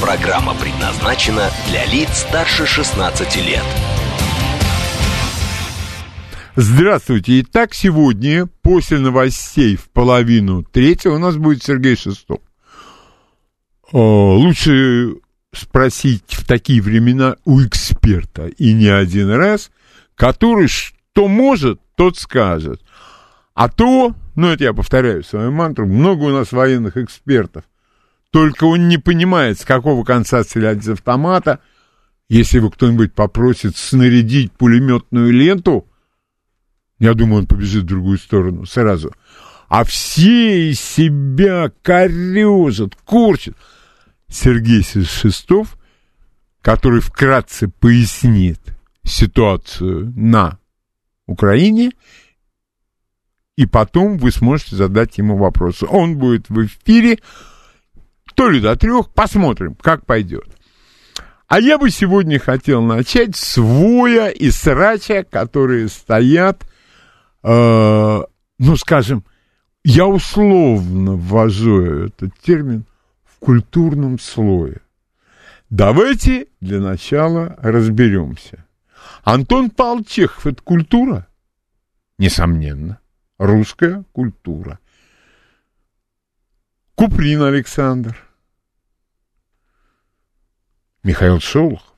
Программа предназначена для лиц старше 16 лет. Здравствуйте. Итак, сегодня, после новостей в половину третьего, у нас будет Сергей Шестов. О, лучше спросить в такие времена у эксперта, и не один раз, который что может, тот скажет. А то, ну это я повторяю свою мантру, много у нас военных экспертов, только он не понимает, с какого конца стрелять из автомата. Если его кто-нибудь попросит снарядить пулеметную ленту, я думаю, он побежит в другую сторону сразу. А все из себя корежат, корчат. Сергей Шестов, который вкратце пояснит ситуацию на Украине, и потом вы сможете задать ему вопросы. Он будет в эфире то ли до трех, посмотрим, как пойдет. А я бы сегодня хотел начать с воя и срача, которые стоят, э, ну, скажем, я условно ввожу этот термин в культурном слое. Давайте для начала разберемся. Антон Чехов – это культура? Несомненно. Русская культура. Куприн Александр. Михаил Шолохов.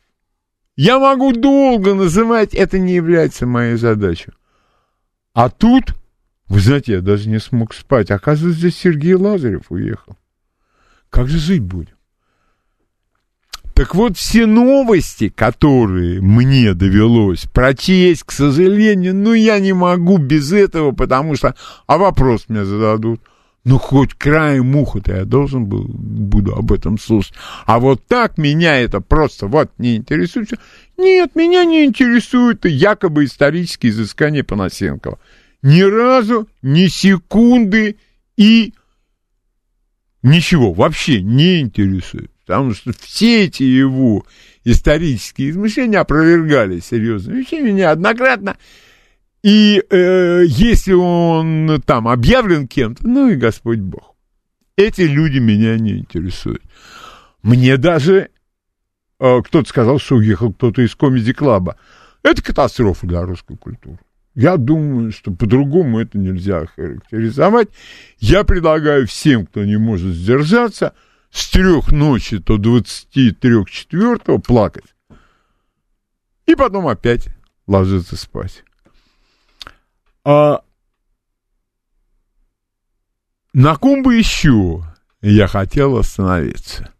Я могу долго называть, это не является моей задачей. А тут, вы знаете, я даже не смог спать. Оказывается, здесь Сергей Лазарев уехал. Как же жить будем? Так вот, все новости, которые мне довелось прочесть, к сожалению, ну, я не могу без этого, потому что... А вопрос мне зададут. Ну, хоть краем уха-то я должен был, буду об этом слушать. А вот так меня это просто вот не интересует. Нет, меня не интересует якобы исторические изыскания Панасенкова. Ни разу, ни секунды и ничего вообще не интересует. Потому что все эти его исторические измышления опровергали серьезными вещами неоднократно. И э, если он там объявлен кем-то, ну и Господь Бог. Эти люди меня не интересуют. Мне даже э, кто-то сказал, что уехал кто-то из комедий-клаба. Это катастрофа для русской культуры. Я думаю, что по-другому это нельзя характеризовать. Я предлагаю всем, кто не может сдержаться, с трех ночи до двадцати трех четвертого плакать. И потом опять ложиться спать. А на ком бы еще я хотел остановиться?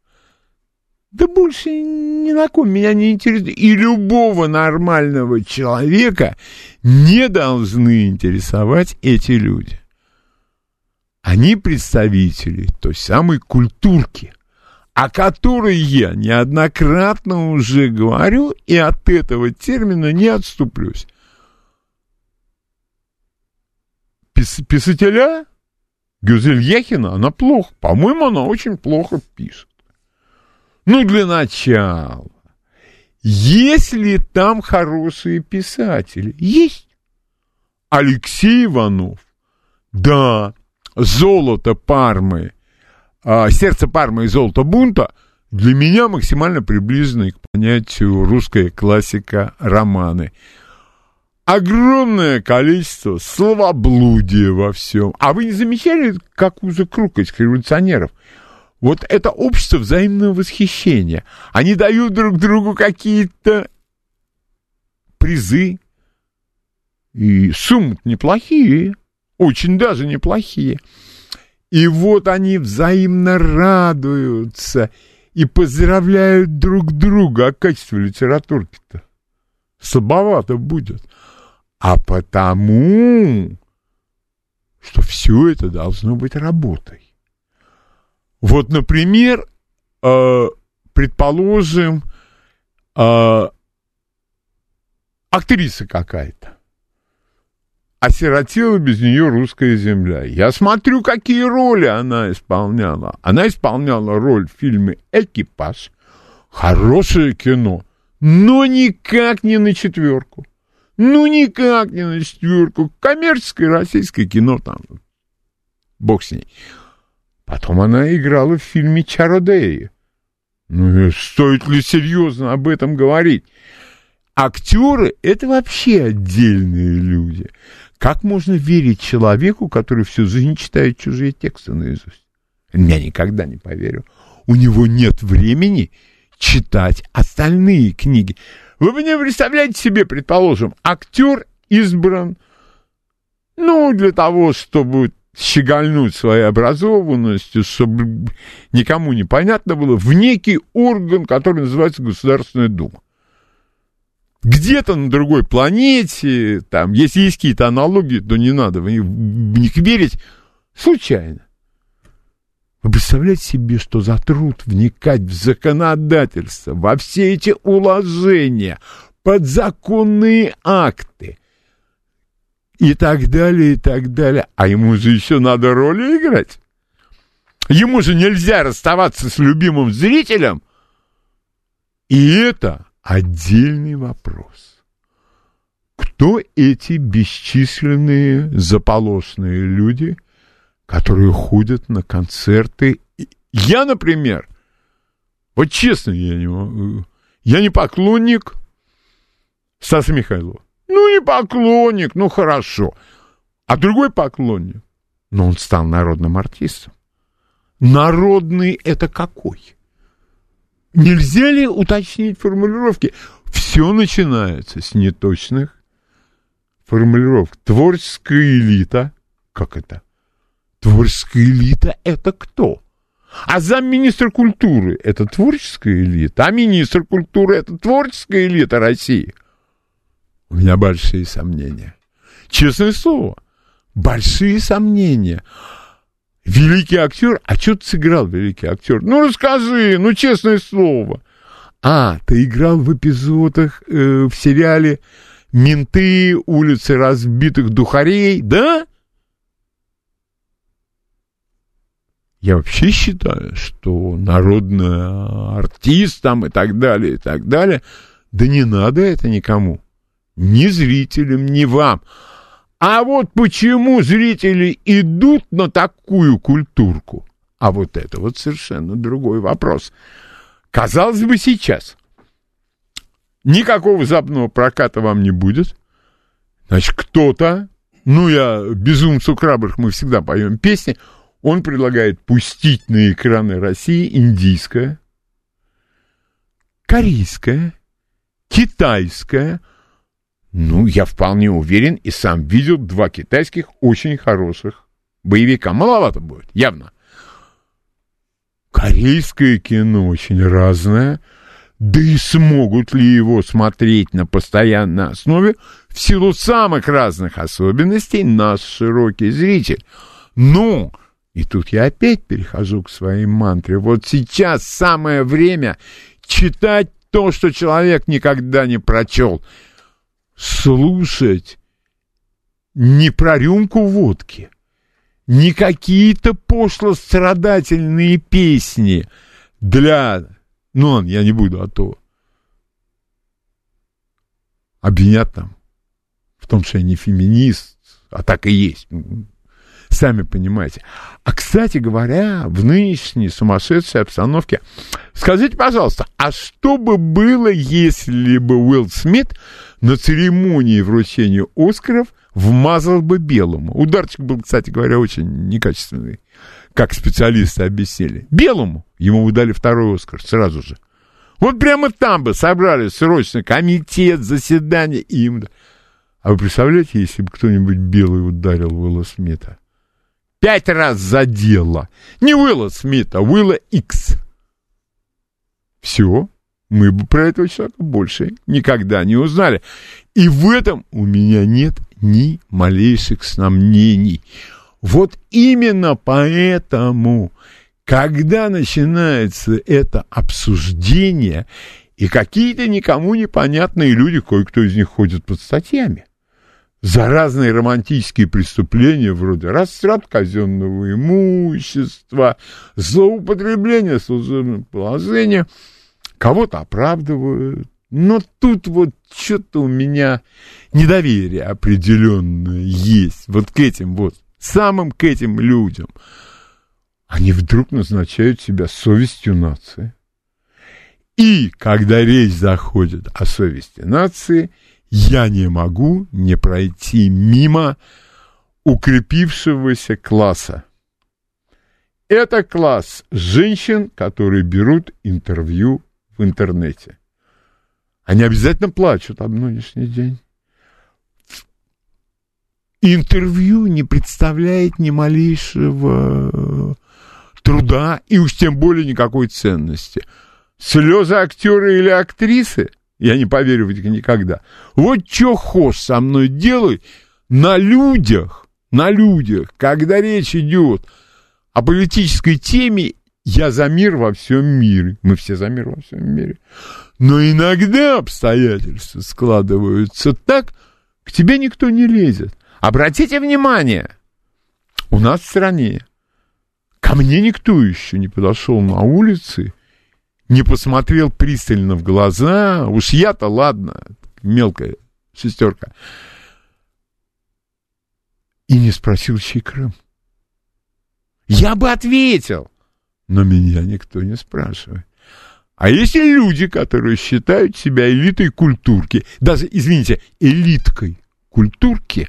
Да больше ни на ком меня не интересует. И любого нормального человека не должны интересовать эти люди. Они представители той самой культурки, о которой я неоднократно уже говорю и от этого термина не отступлюсь. Пис писателя Гюзель Яхина, она плохо, по-моему, она очень плохо пишет. Ну, для начала. Есть ли там хорошие писатели? Есть. Алексей Иванов. Да. Золото Пармы. А, сердце Пармы и золото бунта для меня максимально приближены к понятию русская классика романы. Огромное количество словоблудия во всем. А вы не замечали, как уже круг этих революционеров? Вот это общество взаимного восхищения. Они дают друг другу какие-то призы. И суммы неплохие, очень даже неплохие. И вот они взаимно радуются и поздравляют друг друга. А качество литературки-то слабовато будет. А потому, что все это должно быть работой. Вот, например, э, предположим, э, актриса какая-то. Осиротела без нее русская земля. Я смотрю, какие роли она исполняла. Она исполняла роль в фильме «Экипаж». Хорошее кино, но никак не на четверку. Ну, никак не на четверку. Коммерческое российское кино там. Бог с ней. Потом она играла в фильме «Чародеи». Ну, стоит ли серьезно об этом говорить? Актеры — это вообще отдельные люди. Как можно верить человеку, который всю жизнь читает чужие тексты наизусть? Я никогда не поверю. У него нет времени читать остальные книги. Вы мне представляете себе, предположим, актер избран, ну, для того, чтобы щегольнуть своей образованностью, чтобы никому не понятно было, в некий орган, который называется Государственная Дума. Где-то на другой планете, там, если есть какие-то аналогии, то не надо в них верить случайно. Вы представляете себе, что за труд вникать в законодательство, во все эти уложения, подзаконные акты и так далее, и так далее. А ему же еще надо роли играть. Ему же нельзя расставаться с любимым зрителем. И это отдельный вопрос. Кто эти бесчисленные заполосные люди – которые ходят на концерты. Я, например, вот честно, я не могу, я не поклонник Стаса Михайлова. Ну, не поклонник, ну хорошо. А другой поклонник, но он стал народным артистом. Народный это какой? Нельзя ли уточнить формулировки? Все начинается с неточных формулировок. Творческая элита, как это? Творческая элита — это кто? А замминистра культуры — это творческая элита, а министр культуры — это творческая элита России. У меня большие сомнения. Честное слово, большие сомнения. Великий актер, а что ты сыграл, великий актер? Ну, расскажи, ну, честное слово. А, ты играл в эпизодах э, в сериале «Менты», «Улицы разбитых духарей», да? Я вообще считаю, что народный артист там и так далее, и так далее, да не надо это никому. Ни зрителям, ни вам. А вот почему зрители идут на такую культурку? А вот это вот совершенно другой вопрос. Казалось бы, сейчас никакого западного проката вам не будет. Значит, кто-то, ну, я безумцу храбрых, мы всегда поем песни, он предлагает пустить на экраны России индийское, корейское, китайское. Ну, я вполне уверен и сам видел два китайских очень хороших боевика. Маловато будет, явно. Корейское кино очень разное. Да и смогут ли его смотреть на постоянной основе в силу самых разных особенностей наш широкий зритель. Но и тут я опять перехожу к своей мантре. Вот сейчас самое время читать то, что человек никогда не прочел. Слушать не про рюмку водки, не какие-то пошло-страдательные песни для... Ну, я не буду, а то обвинят там в том, что я не феминист, а так и есть сами понимаете. А, кстати говоря, в нынешней сумасшедшей обстановке, скажите, пожалуйста, а что бы было, если бы Уилл Смит на церемонии вручения Оскаров вмазал бы белому? Ударчик был, кстати говоря, очень некачественный, как специалисты объяснили. Белому ему выдали второй Оскар сразу же. Вот прямо там бы собрали срочно комитет, заседание, им... А вы представляете, если бы кто-нибудь белый ударил Уилла Смита? Пять раз задело. Не Уилла Смита, а Уилла Икс. Все, мы бы про этого человека больше никогда не узнали. И в этом у меня нет ни малейших сомнений. Вот именно поэтому, когда начинается это обсуждение, И какие-то никому непонятные люди, кое-кто из них ходит под статьями за разные романтические преступления, вроде растрат казенного имущества, злоупотребление служебным положением, кого-то оправдывают. Но тут вот что-то у меня недоверие определенное есть вот к этим вот, самым к этим людям. Они вдруг назначают себя совестью нации. И когда речь заходит о совести нации – я не могу не пройти мимо укрепившегося класса. Это класс женщин, которые берут интервью в интернете. Они обязательно плачут об нынешний день. Интервью не представляет ни малейшего труда и уж тем более никакой ценности. Слезы актера или актрисы я не поверю в это никогда. Вот что хошь со мной делай на людях, на людях, когда речь идет о политической теме, я за мир во всем мире. Мы все за мир во всем мире. Но иногда обстоятельства складываются так, к тебе никто не лезет. Обратите внимание, у нас в стране ко мне никто еще не подошел на улице не посмотрел пристально в глаза, уж я-то ладно, мелкая шестерка, и не спросил, чей Крым. Я бы ответил, но меня никто не спрашивает. А есть и люди, которые считают себя элитой культурки, даже, извините, элиткой культурки,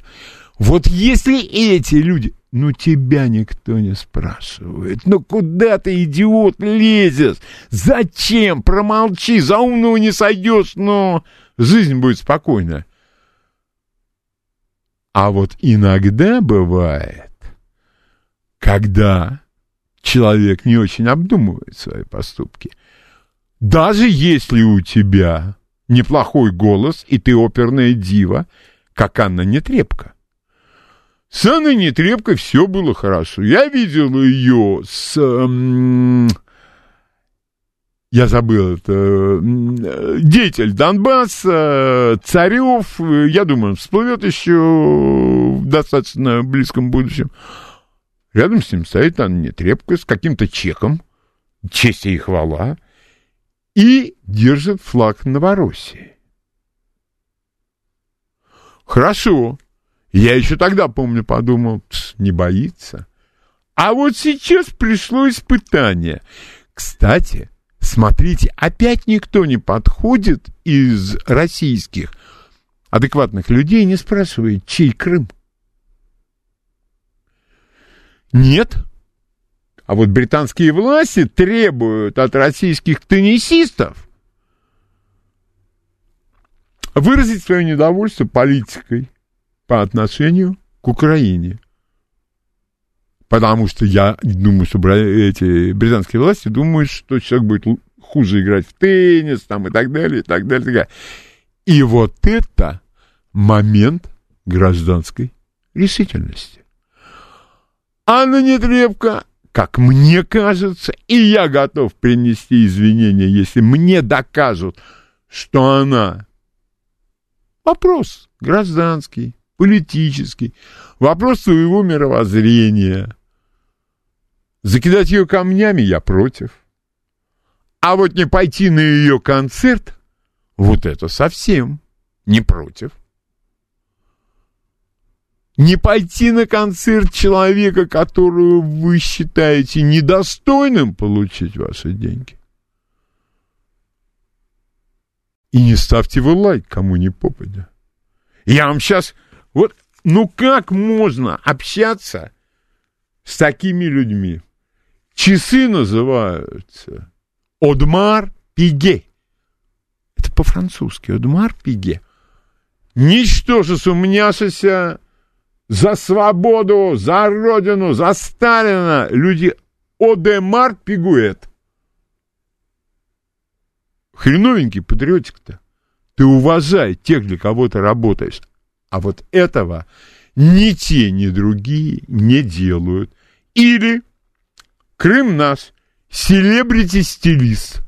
вот если эти люди, ну, тебя никто не спрашивает. Ну, куда ты, идиот, лезешь? Зачем? Промолчи, за умного не сойдешь, но жизнь будет спокойная. А вот иногда бывает, когда человек не очень обдумывает свои поступки, даже если у тебя неплохой голос, и ты оперная дива, как Анна Нетребко, с Анной Нетребкой все было хорошо. Я видел ее с... Эм, я забыл, это деятель Донбасса, Царев, я думаю, всплывет еще в достаточно близком будущем. Рядом с ним стоит Анна Нетребко с каким-то чеком, честь и хвала, и держит флаг Новороссии. Хорошо, я еще тогда, помню, подумал, не боится. А вот сейчас пришло испытание. Кстати, смотрите, опять никто не подходит из российских адекватных людей и не спрашивает, чей Крым. Нет. А вот британские власти требуют от российских теннисистов выразить свое недовольство политикой по отношению к Украине. Потому что я думаю, что эти британские власти думают, что человек будет хуже играть в теннис там, и так далее, и так далее, и так далее. И вот это момент гражданской решительности. Анна Нетребко, как мне кажется, и я готов принести извинения, если мне докажут, что она вопрос гражданский, политический, вопрос своего мировоззрения. Закидать ее камнями я против. А вот не пойти на ее концерт, вот это совсем не против. Не пойти на концерт человека, которого вы считаете недостойным получить ваши деньги. И не ставьте вы лайк, кому не попадя. Я вам сейчас вот, ну как можно общаться с такими людьми? Часы называются Одмар Пиге. Это по-французски. Одмар Пиге. Ничтоже сумняшися за свободу, за родину, за Сталина. Люди Одемар Пигуэт. Хреновенький патриотик-то. Ты уважай тех, для кого ты работаешь. А вот этого ни те, ни другие не делают. Или Крым наш, селебрити-стилист.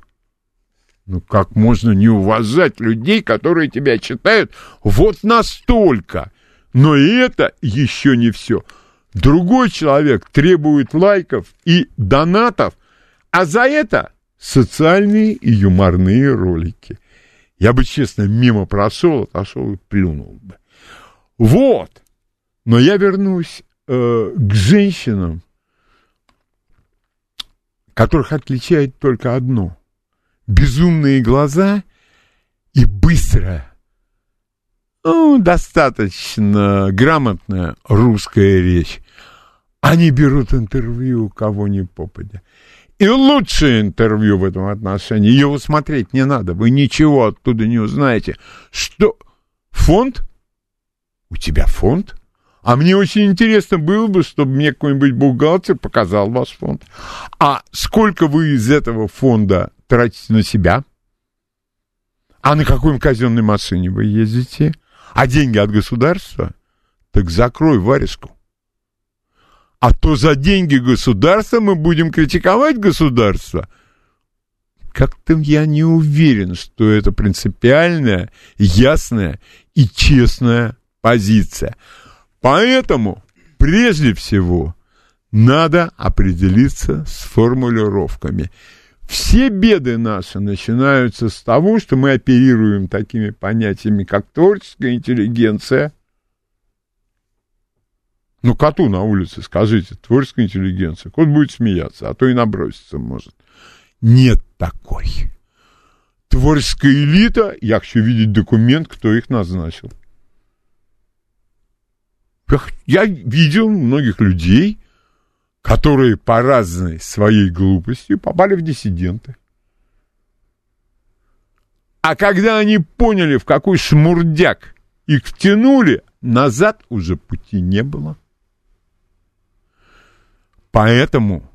Ну как можно не уважать людей, которые тебя читают вот настолько? Но и это еще не все. Другой человек требует лайков и донатов, а за это социальные и юморные ролики. Я бы, честно, мимо прошел, отошел и плюнул бы. Вот. Но я вернусь э, к женщинам, которых отличает только одно. Безумные глаза и быстрая, ну, достаточно грамотная русская речь. Они берут интервью у кого ни попадя. И лучшее интервью в этом отношении. Его смотреть не надо. Вы ничего оттуда не узнаете. Что? Фонд? У тебя фонд? А мне очень интересно было бы, чтобы мне какой-нибудь бухгалтер показал ваш фонд. А сколько вы из этого фонда тратите на себя? А на какой казенной машине вы ездите? А деньги от государства? Так закрой варежку. А то за деньги государства мы будем критиковать государство. Как-то я не уверен, что это принципиальная, ясная и честная позиция. Поэтому, прежде всего, надо определиться с формулировками. Все беды наши начинаются с того, что мы оперируем такими понятиями, как творческая интеллигенция, ну, коту на улице скажите, творческая интеллигенция. Кот будет смеяться, а то и наброситься может. Нет такой. Творческая элита, я хочу видеть документ, кто их назначил. Я видел многих людей, которые по разной своей глупости попали в диссиденты. А когда они поняли, в какой шмурдяк их втянули, назад уже пути не было. Поэтому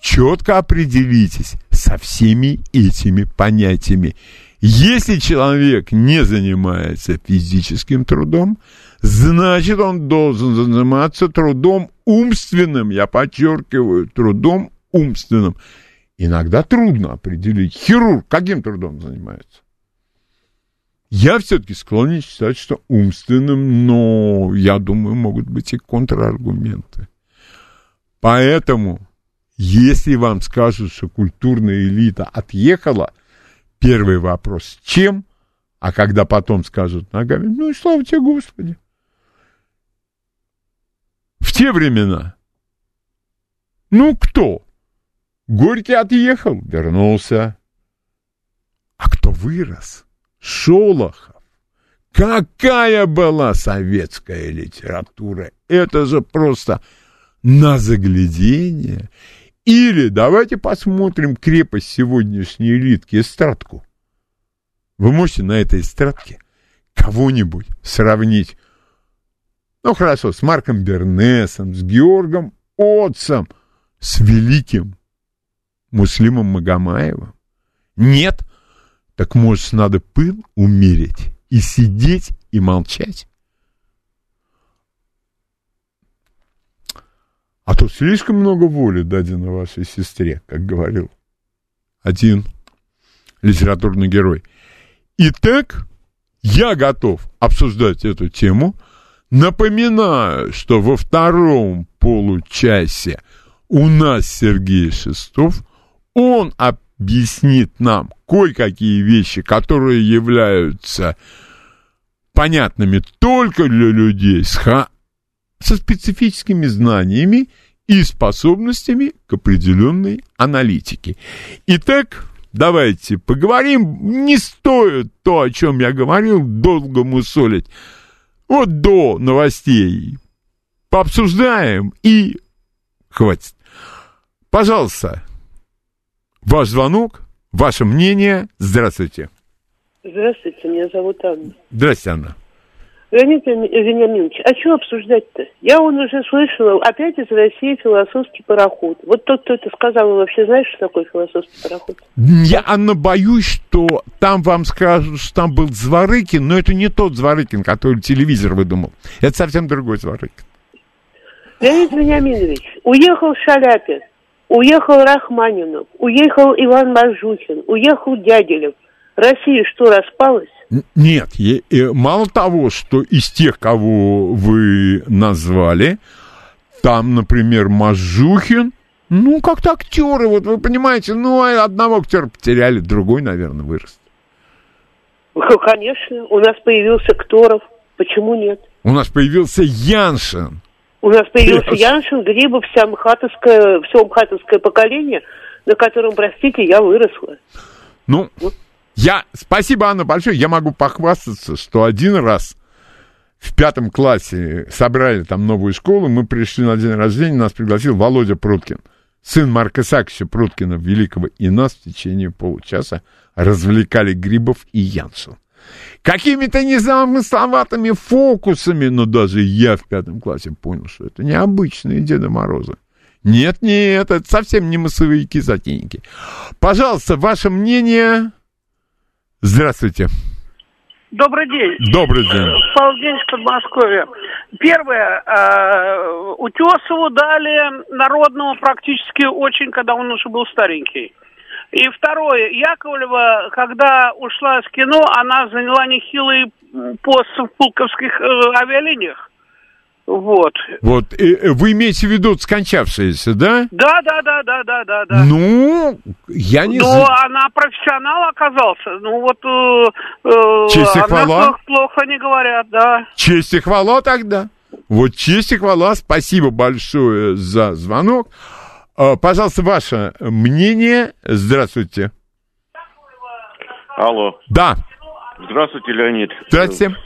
четко определитесь со всеми этими понятиями. Если человек не занимается физическим трудом, значит он должен заниматься трудом умственным, я подчеркиваю, трудом умственным. Иногда трудно определить, хирург каким трудом занимается. Я все-таки склонен считать, что умственным, но я думаю, могут быть и контраргументы. Поэтому, если вам скажут, что культурная элита отъехала, первый вопрос – чем? А когда потом скажут ногами, ну и слава тебе, Господи. Те времена, ну кто? Горький отъехал, вернулся. А кто вырос? Шолохов. Какая была советская литература? Это же просто на заглядение. Или давайте посмотрим крепость сегодняшней элитки эстрадку. Вы можете на этой эстрадке кого-нибудь сравнить, ну хорошо, с Марком Бернесом, с Георгом Отцем, с великим Муслимом Магомаевым? Нет? Так может надо пыл умерить и сидеть и молчать? А тут слишком много воли дадено вашей сестре, как говорил один литературный герой. Итак, я готов обсуждать эту тему. Напоминаю, что во втором получасе у нас Сергей Шестов. Он объяснит нам кое-какие вещи, которые являются понятными только для людей с со специфическими знаниями и способностями к определенной аналитике. Итак, давайте поговорим. Не стоит то, о чем я говорил, долго мусолить. Вот до новостей пообсуждаем и хватит. Пожалуйста, ваш звонок, ваше мнение. Здравствуйте. Здравствуйте, меня зовут Анна. Здравствуйте, Анна. Леонид Вениаминович, а что обсуждать-то? Я он уже слышала, опять из России философский пароход. Вот тот, кто это сказал, вы вообще знаете, что такое философский пароход? Я, Анна, боюсь, что там вам скажут, что там был Зворыкин, но это не тот Зворыкин, который телевизор выдумал. Это совсем другой Зворыкин. Леонид Вениаминович, уехал Шаляпин. уехал Рахманинов, уехал Иван Мажухин, уехал Дягилев. Россия что, распалась? Нет, э, мало того, что из тех, кого вы назвали, там, например, Мажухин, ну, как-то актеры, вот вы понимаете, ну, а одного актера потеряли, другой, наверное, вырос. Ну, Конечно, у нас появился Кторов. Почему нет? У нас появился Яншин. У нас появился Yes. Яншин, Грибов, вся мхатовское, все мхатовское поколение, на котором, простите, я выросла. Ну, я, спасибо, Анна, большое. Я могу похвастаться, что один раз в пятом классе собрали там новую школу, мы пришли на день рождения, нас пригласил Володя Пруткин, сын Марка Саксича Пруткина Великого, и нас в течение получаса развлекали Грибов и Яншин. Какими-то незамысловатыми фокусами, но даже я в пятом классе понял, что это необычные Деда Морозы. Нет, нет, это совсем не массовики-затейники. Пожалуйста, ваше мнение. Здравствуйте. Добрый день. Добрый день. Павел Денис, Подмосковье. Первое. э, Утесову дали народного практически очень, когда он уже был старенький. И второе. Яковлева, когда ушла с кино, она заняла нехилый пост в пулковских э, авиалиниях. Вот. Вот, э, э, вы имеете в виду скончавшиеся, да? Да, да, да, да, да, да, да. Ну, я не Но знаю. она профессионал оказался. Ну вот э, э, Честь и она хвала. плохо, плохо не говорят, да. Честь и хвала тогда. Вот честь и хвала. Спасибо большое за звонок. А, Пожалуйста, ваше мнение. Здравствуйте. Алло. Да, Здравствуйте, Леонид. здравствуйте.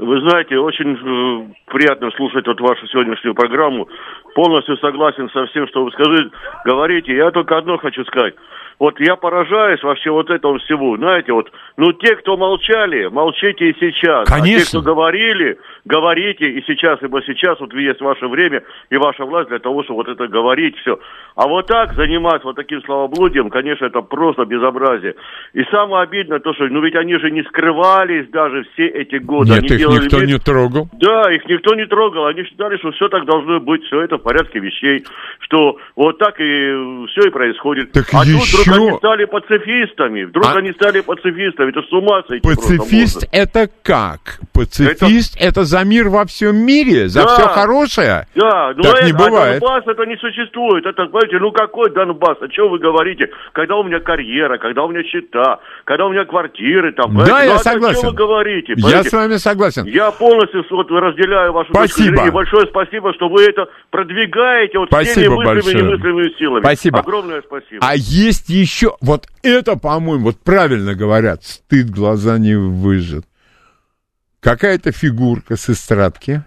Вы знаете, очень э, приятно слушать вот вашу сегодняшнюю программу. Полностью согласен со всем, что вы скажите, говорите. Я только одно хочу сказать. Вот я поражаюсь вообще вот этому всему. Знаете, вот, ну те, кто молчали, молчите и сейчас. А те, Конечно. кто говорили, говорите и сейчас, ибо сейчас вот есть ваше время и ваша власть для того, чтобы вот это говорить все. А вот так заниматься вот таким словоблудием, конечно, это просто безобразие. И самое обидное то, что, ну ведь они же не скрывались даже все эти годы. Нет, Они их никто вид- не трогал. да, их никто не трогал. Они считали, что все так должно быть, все это в порядке вещей, что вот так и все и происходит. Так а тут еще- вдруг они стали пацифистами. Вдруг А- они стали пацифистами. Это с ума сойти Пацифист это как? Пацифист это... за мир во всем мире, за Да. все хорошее. Да, ну Так это, не бывает. а Донбасс это не существует. Это, понимаете, ну какой Донбасс? О чем вы говорите? Когда у меня карьера, когда у меня счета, когда у меня квартиры там. Да, понимаете? я ну, а О согласен. чем вы говорите? Я понимаете? с вами согласен. Я полностью вот, разделяю вашу точку Спасибо. зрения. И большое спасибо, что вы это продвигаете вот Спасибо всеми мыслями большое. и немыслимыми силами. Спасибо. Огромное спасибо. А есть еще, вот это, по-моему, вот правильно говорят, стыд глаза не выжжет. Какая-то фигурка с эстрадки,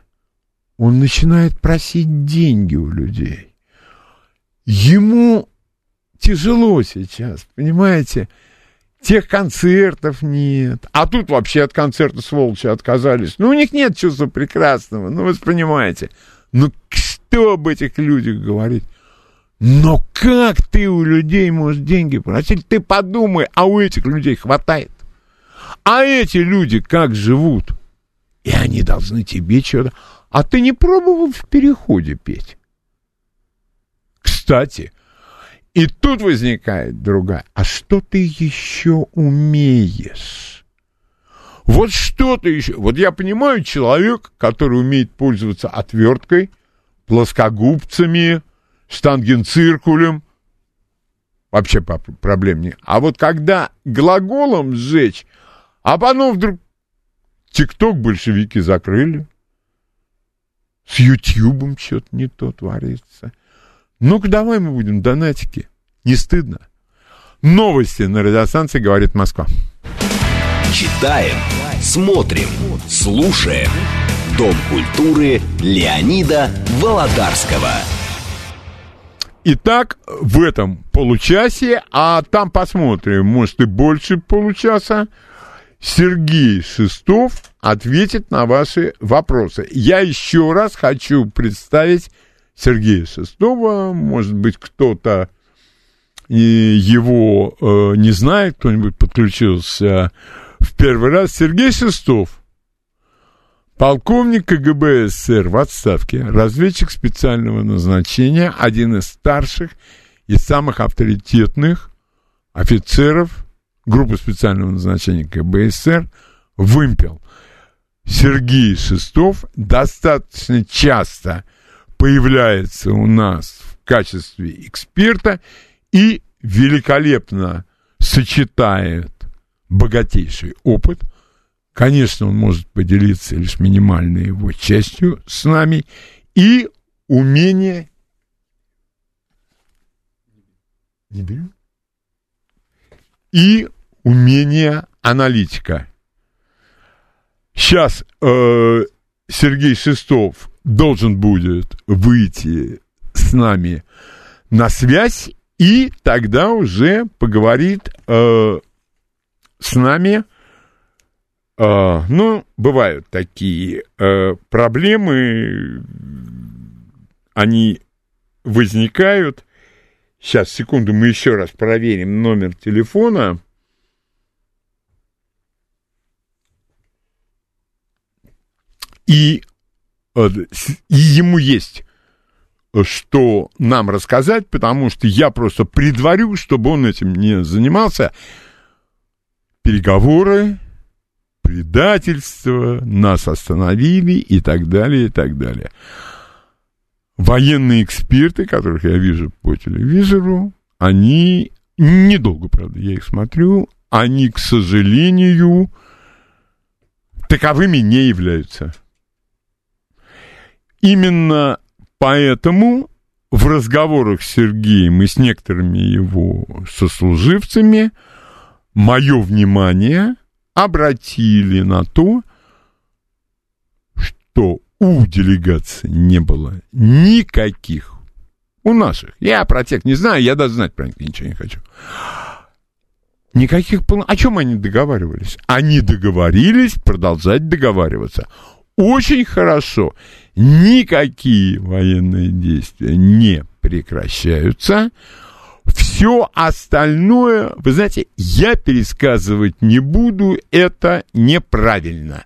он начинает просить деньги у людей. Ему тяжело сейчас, понимаете? Тех концертов нет. А тут вообще от концерта сволочи отказались. Ну, у них нет чувства прекрасного, ну, вы понимаете. Ну, что об этих людях говорить? Но как ты у людей можешь деньги просить? Ты подумай, а у этих людей хватает. А эти люди как живут? И они должны тебе что-то... А ты не пробовал в переходе петь? Кстати, и тут возникает другая. А что ты еще умеешь? Вот что ты еще... Вот я понимаю человек, который умеет пользоваться отверткой, плоскогубцами, штангенциркулем. Вообще проблем нет. А вот когда глаголом сжечь, а потом вдруг ТикТок большевики закрыли, с Ютьюбом что-то не то творится. Ну-ка давай мы будем донатики. Не стыдно. Новости на радиостанции «Говорит Москва». Читаем, смотрим, слушаем. Дом культуры Леонида Володарского. Итак, в этом получасе, а там посмотрим, может и больше получаса, Сергей Шестов ответит на ваши вопросы. Я еще раз хочу представить Сергея Шестова. Может быть, кто-то его э, не знает, кто-нибудь подключился в первый раз. Сергей Шестов, полковник КГБ СССР в отставке, разведчик специального назначения, один из старших из самых авторитетных офицеров группы специального назначения КБСР «Вымпел». Сергей Шестов достаточно часто появляется у нас в качестве эксперта и великолепно сочетает богатейший опыт. Конечно, он может поделиться лишь минимальной его частью с нами и умение... Не берем? И умение аналитика. Сейчас э, Сергей Шестов должен будет выйти с нами на связь и тогда уже поговорит э, с нами. Э, ну, бывают такие э, проблемы, они возникают. Сейчас, секунду, мы еще раз проверим номер телефона. И, э, и ему есть что нам рассказать, потому что я просто предварю, чтобы он этим не занимался. Переговоры, предательство, нас остановили и так далее, и так далее. Военные эксперты, которых я вижу по телевизору, они недолго, правда, я их смотрю, они, к сожалению, таковыми не являются. Именно Поэтому в разговорах с Сергеем и с некоторыми его сослуживцами мое внимание обратили на то, что у делегации не было никаких, у наших, я про тех не знаю, я даже знать про них ничего не хочу, никаких планов. О чем они договаривались? Они договорились продолжать договариваться. Очень хорошо никакие военные действия не прекращаются. Все остальное, вы знаете, я пересказывать не буду, это неправильно.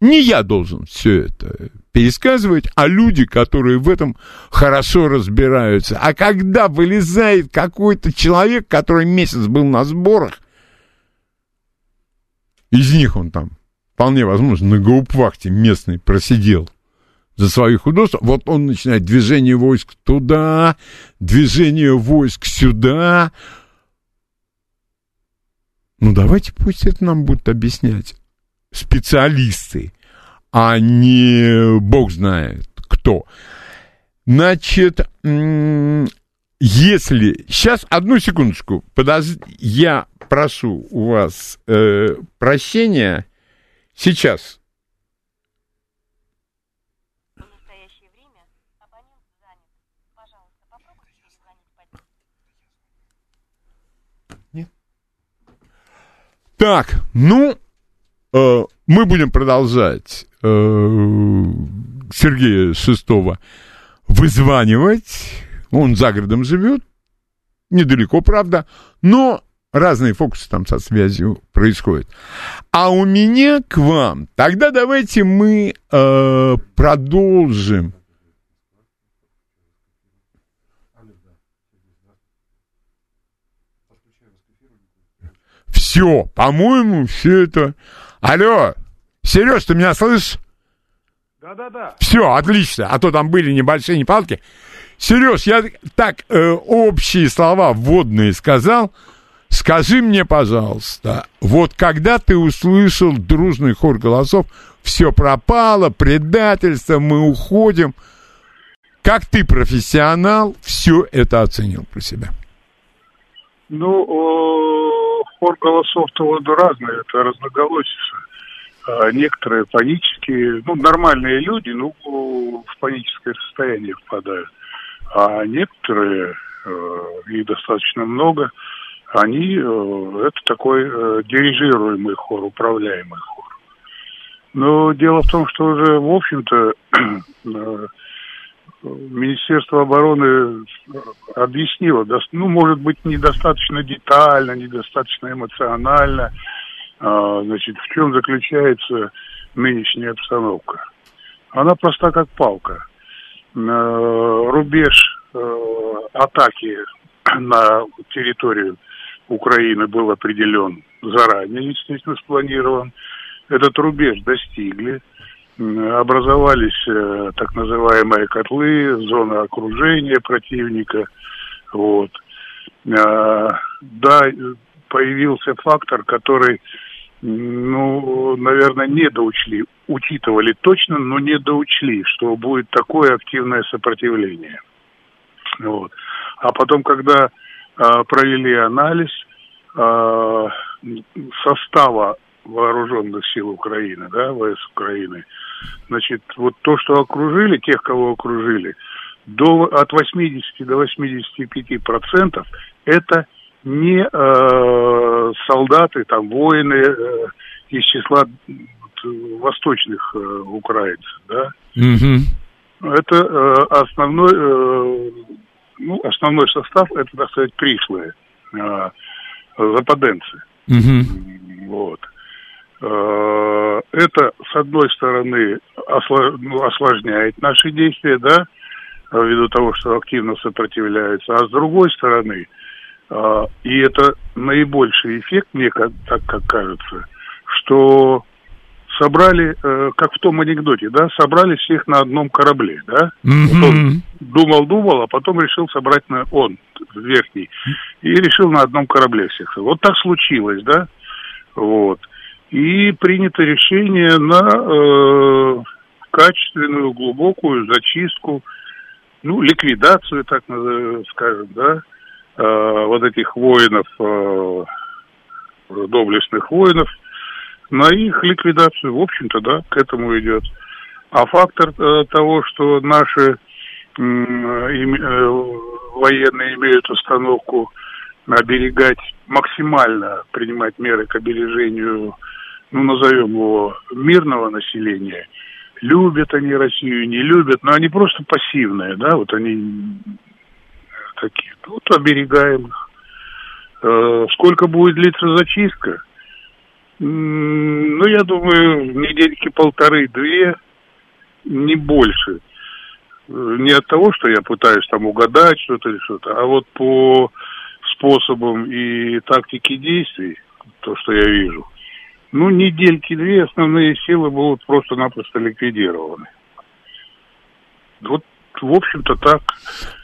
Не я должен все это пересказывать, а люди, которые в этом хорошо разбираются. А когда вылезает какой-то человек, который месяц был на сборах, из них он там вполне возможно, на гауптвахте местный просидел за свои художества, вот он начинает движение войск туда, движение войск сюда. Ну, давайте пусть это нам будут объяснять специалисты, а не бог знает кто. Значит, если... Сейчас, одну секундочку, подожди, я прошу у вас э, прощения, Сейчас. Так, ну, э, мы будем продолжать э, Сергея Шестого вызванивать. Он за городом живет, недалеко, правда, но разные фокусы там со связью происходят. А у меня к вам, тогда давайте мы э, продолжим. Все, по-моему, все это... Алло, Сереж, ты меня слышишь? Да-да-да. Все, отлично, а то там были небольшие непалки. Сереж, я так э, общие слова вводные сказал, Скажи мне, пожалуйста, вот когда ты услышал дружный хор голосов, все пропало, предательство, мы уходим, как ты, профессионал, все это оценил про себя? Ну, хор голосов-то вот разные, это разноголосица. А некоторые панические, ну, нормальные люди, ну, в паническое состояние впадают. А некоторые, э, их достаточно много, они, э, это такой э, дирижируемый хор, управляемый хор. Но дело в том, что уже, в общем-то, э, Министерство обороны объяснило, ну, может быть, недостаточно детально, недостаточно эмоционально, а, значит, в чем заключается нынешняя обстановка. Она проста как палка. Рубеж э, атаки на территорию Украины был определен заранее, естественно, спланирован. Этот рубеж достигли. Образовались э, так называемые котлы, зона окружения противника. Вот. А, да, появился фактор, который, ну, наверное, недоучли. Учитывали точно, но недоучли, что будет такое активное сопротивление. Вот. А потом, когда а, провели анализ а, состава вооруженных сил Украины, да, ВС Украины, значит, вот то, что окружили, тех, кого окружили, до, от 80 до 85 процентов это не э, солдаты, там, воины э, из числа восточных э, украинцев, да, Мгм. это э, основной, э, ну, основной состав, это, так сказать, пришлые, э, западенцы. Мгм. Вот. Э, Это, с одной стороны, ну, осложняет наши действия, да, ввиду того, что активно сопротивляются, а с другой стороны, э, и это наибольший эффект, мне так как кажется, что собрали, э, как в том анекдоте, да, собрали всех на одном корабле, да, Вот он Мгм. думал-думал, а потом решил собрать на он, верхний, и решил на одном корабле всех. Вот так случилось, да, вот. И принято решение на э, качественную, глубокую зачистку, ну, ликвидацию, так скажем, да, э, вот этих воинов, э, доблестных воинов, на их ликвидацию, в общем-то, да, к этому идет. А фактор э, того, что наши им- э, военные имеют установку оберегать, максимально принимать меры к обережению, ну, назовем его, мирного населения. Любят они Россию, не любят, но они просто пассивные, да, вот они такие. Вот оберегаем их. Э, Сколько будет длиться зачистка? Ну, я думаю, недельки полторы-две, не больше. Э, Не от того, что я пытаюсь там угадать что-то или что-то, а вот по способам и тактике действий, то, что я вижу, ну, недельки-две основные силы будут просто-напросто ликвидированы. Вот, в общем-то, так.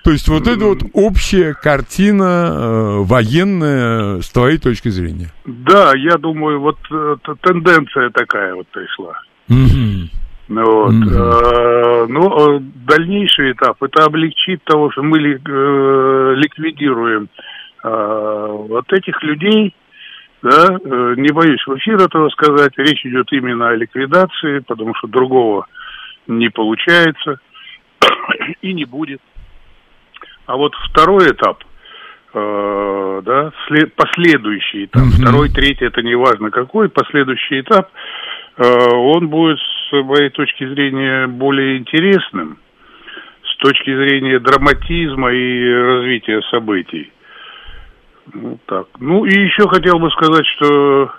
То есть вот это вот общая картина э, военная с твоей точки зрения. Да, я думаю, вот э, тенденция такая вот пришла. Ну, Вот. Э, Ну, э, дальнейший этап это облегчит того, что мы э, ликвидируем вот этих людей. Да, э, не боюсь в эфир этого сказать. Речь идет именно о ликвидации, потому что другого не получается и не будет. А вот второй этап, э, да, след- последующий этап, Мгм. второй, третий, это не важно какой, последующий этап, э, он будет с моей точки зрения более интересным, с точки зрения драматизма и развития событий. Ну, так. Ну, и еще хотел бы сказать, что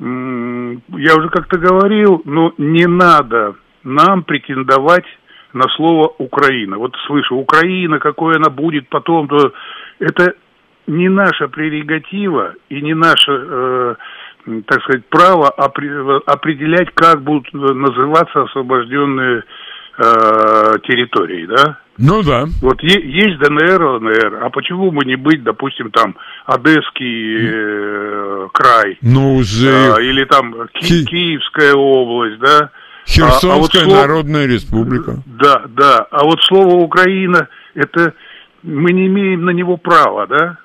я уже как-то говорил, но не надо нам претендовать на слово Украина. Вот слышу, Украина, какой она будет потом, то это не наша прерогатива и не наше, э, так сказать, право опре- определять, как будут называться освобожденные э, территории, да? Ну да. Вот есть ДНР, ЛНР, а почему бы не быть, допустим, там Одесский э, край, Ну уже а, или там Ки- Ки- Киевская область, да? Херсонская а вот слово- Народная Республика. Да, да. А вот слово Украина, это мы не имеем на него права, да?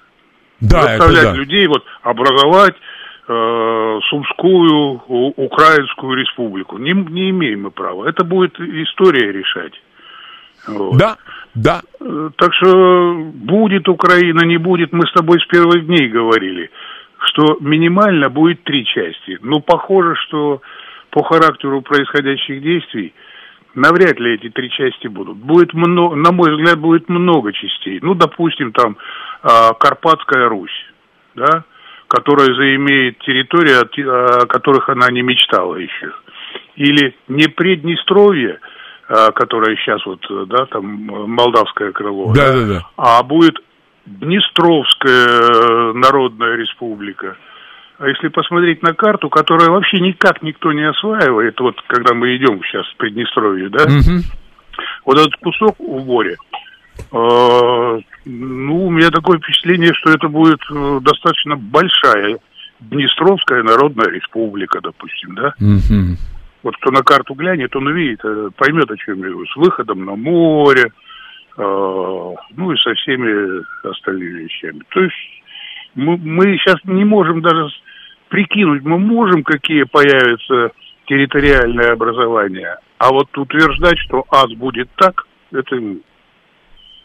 Да, это Заставлять да. людей вот образовать э, Сумскую У- Украинскую республику. Не, не имеем мы права. Это будет история решать. Вот. Да, да. Э, Так что будет Украина, не будет, мы с тобой с первых дней говорили, что минимально будет три части. Но похоже, что по характеру происходящих действий навряд ли эти три части будут. Будет много, на мой взгляд, будет много частей. Ну, допустим, там а, Карпатская Русь, да, которая заимеет территории, от- о которых она не мечтала еще. Или не Преднестровье, а, которое сейчас вот, да, там молдавское крыло, Да, да, да. а будет Днестровская э, Народная Республика. А если посмотреть на карту, которая вообще никак никто не осваивает, вот когда мы идем сейчас в Приднестровье, да, Мгм. вот этот кусок в море, э, ну, у меня такое впечатление, что это будет э, достаточно большая Днестровская Народная Республика, допустим, да. Вот кто на карту глянет, он увидит, э, поймет, о чем я говорю. С выходом на море, э, ну и со всеми остальными вещами. То есть мы, мы сейчас не можем даже прикинуть, мы можем, какие появятся территориальные образования, а вот утверждать, что АС будет так, это...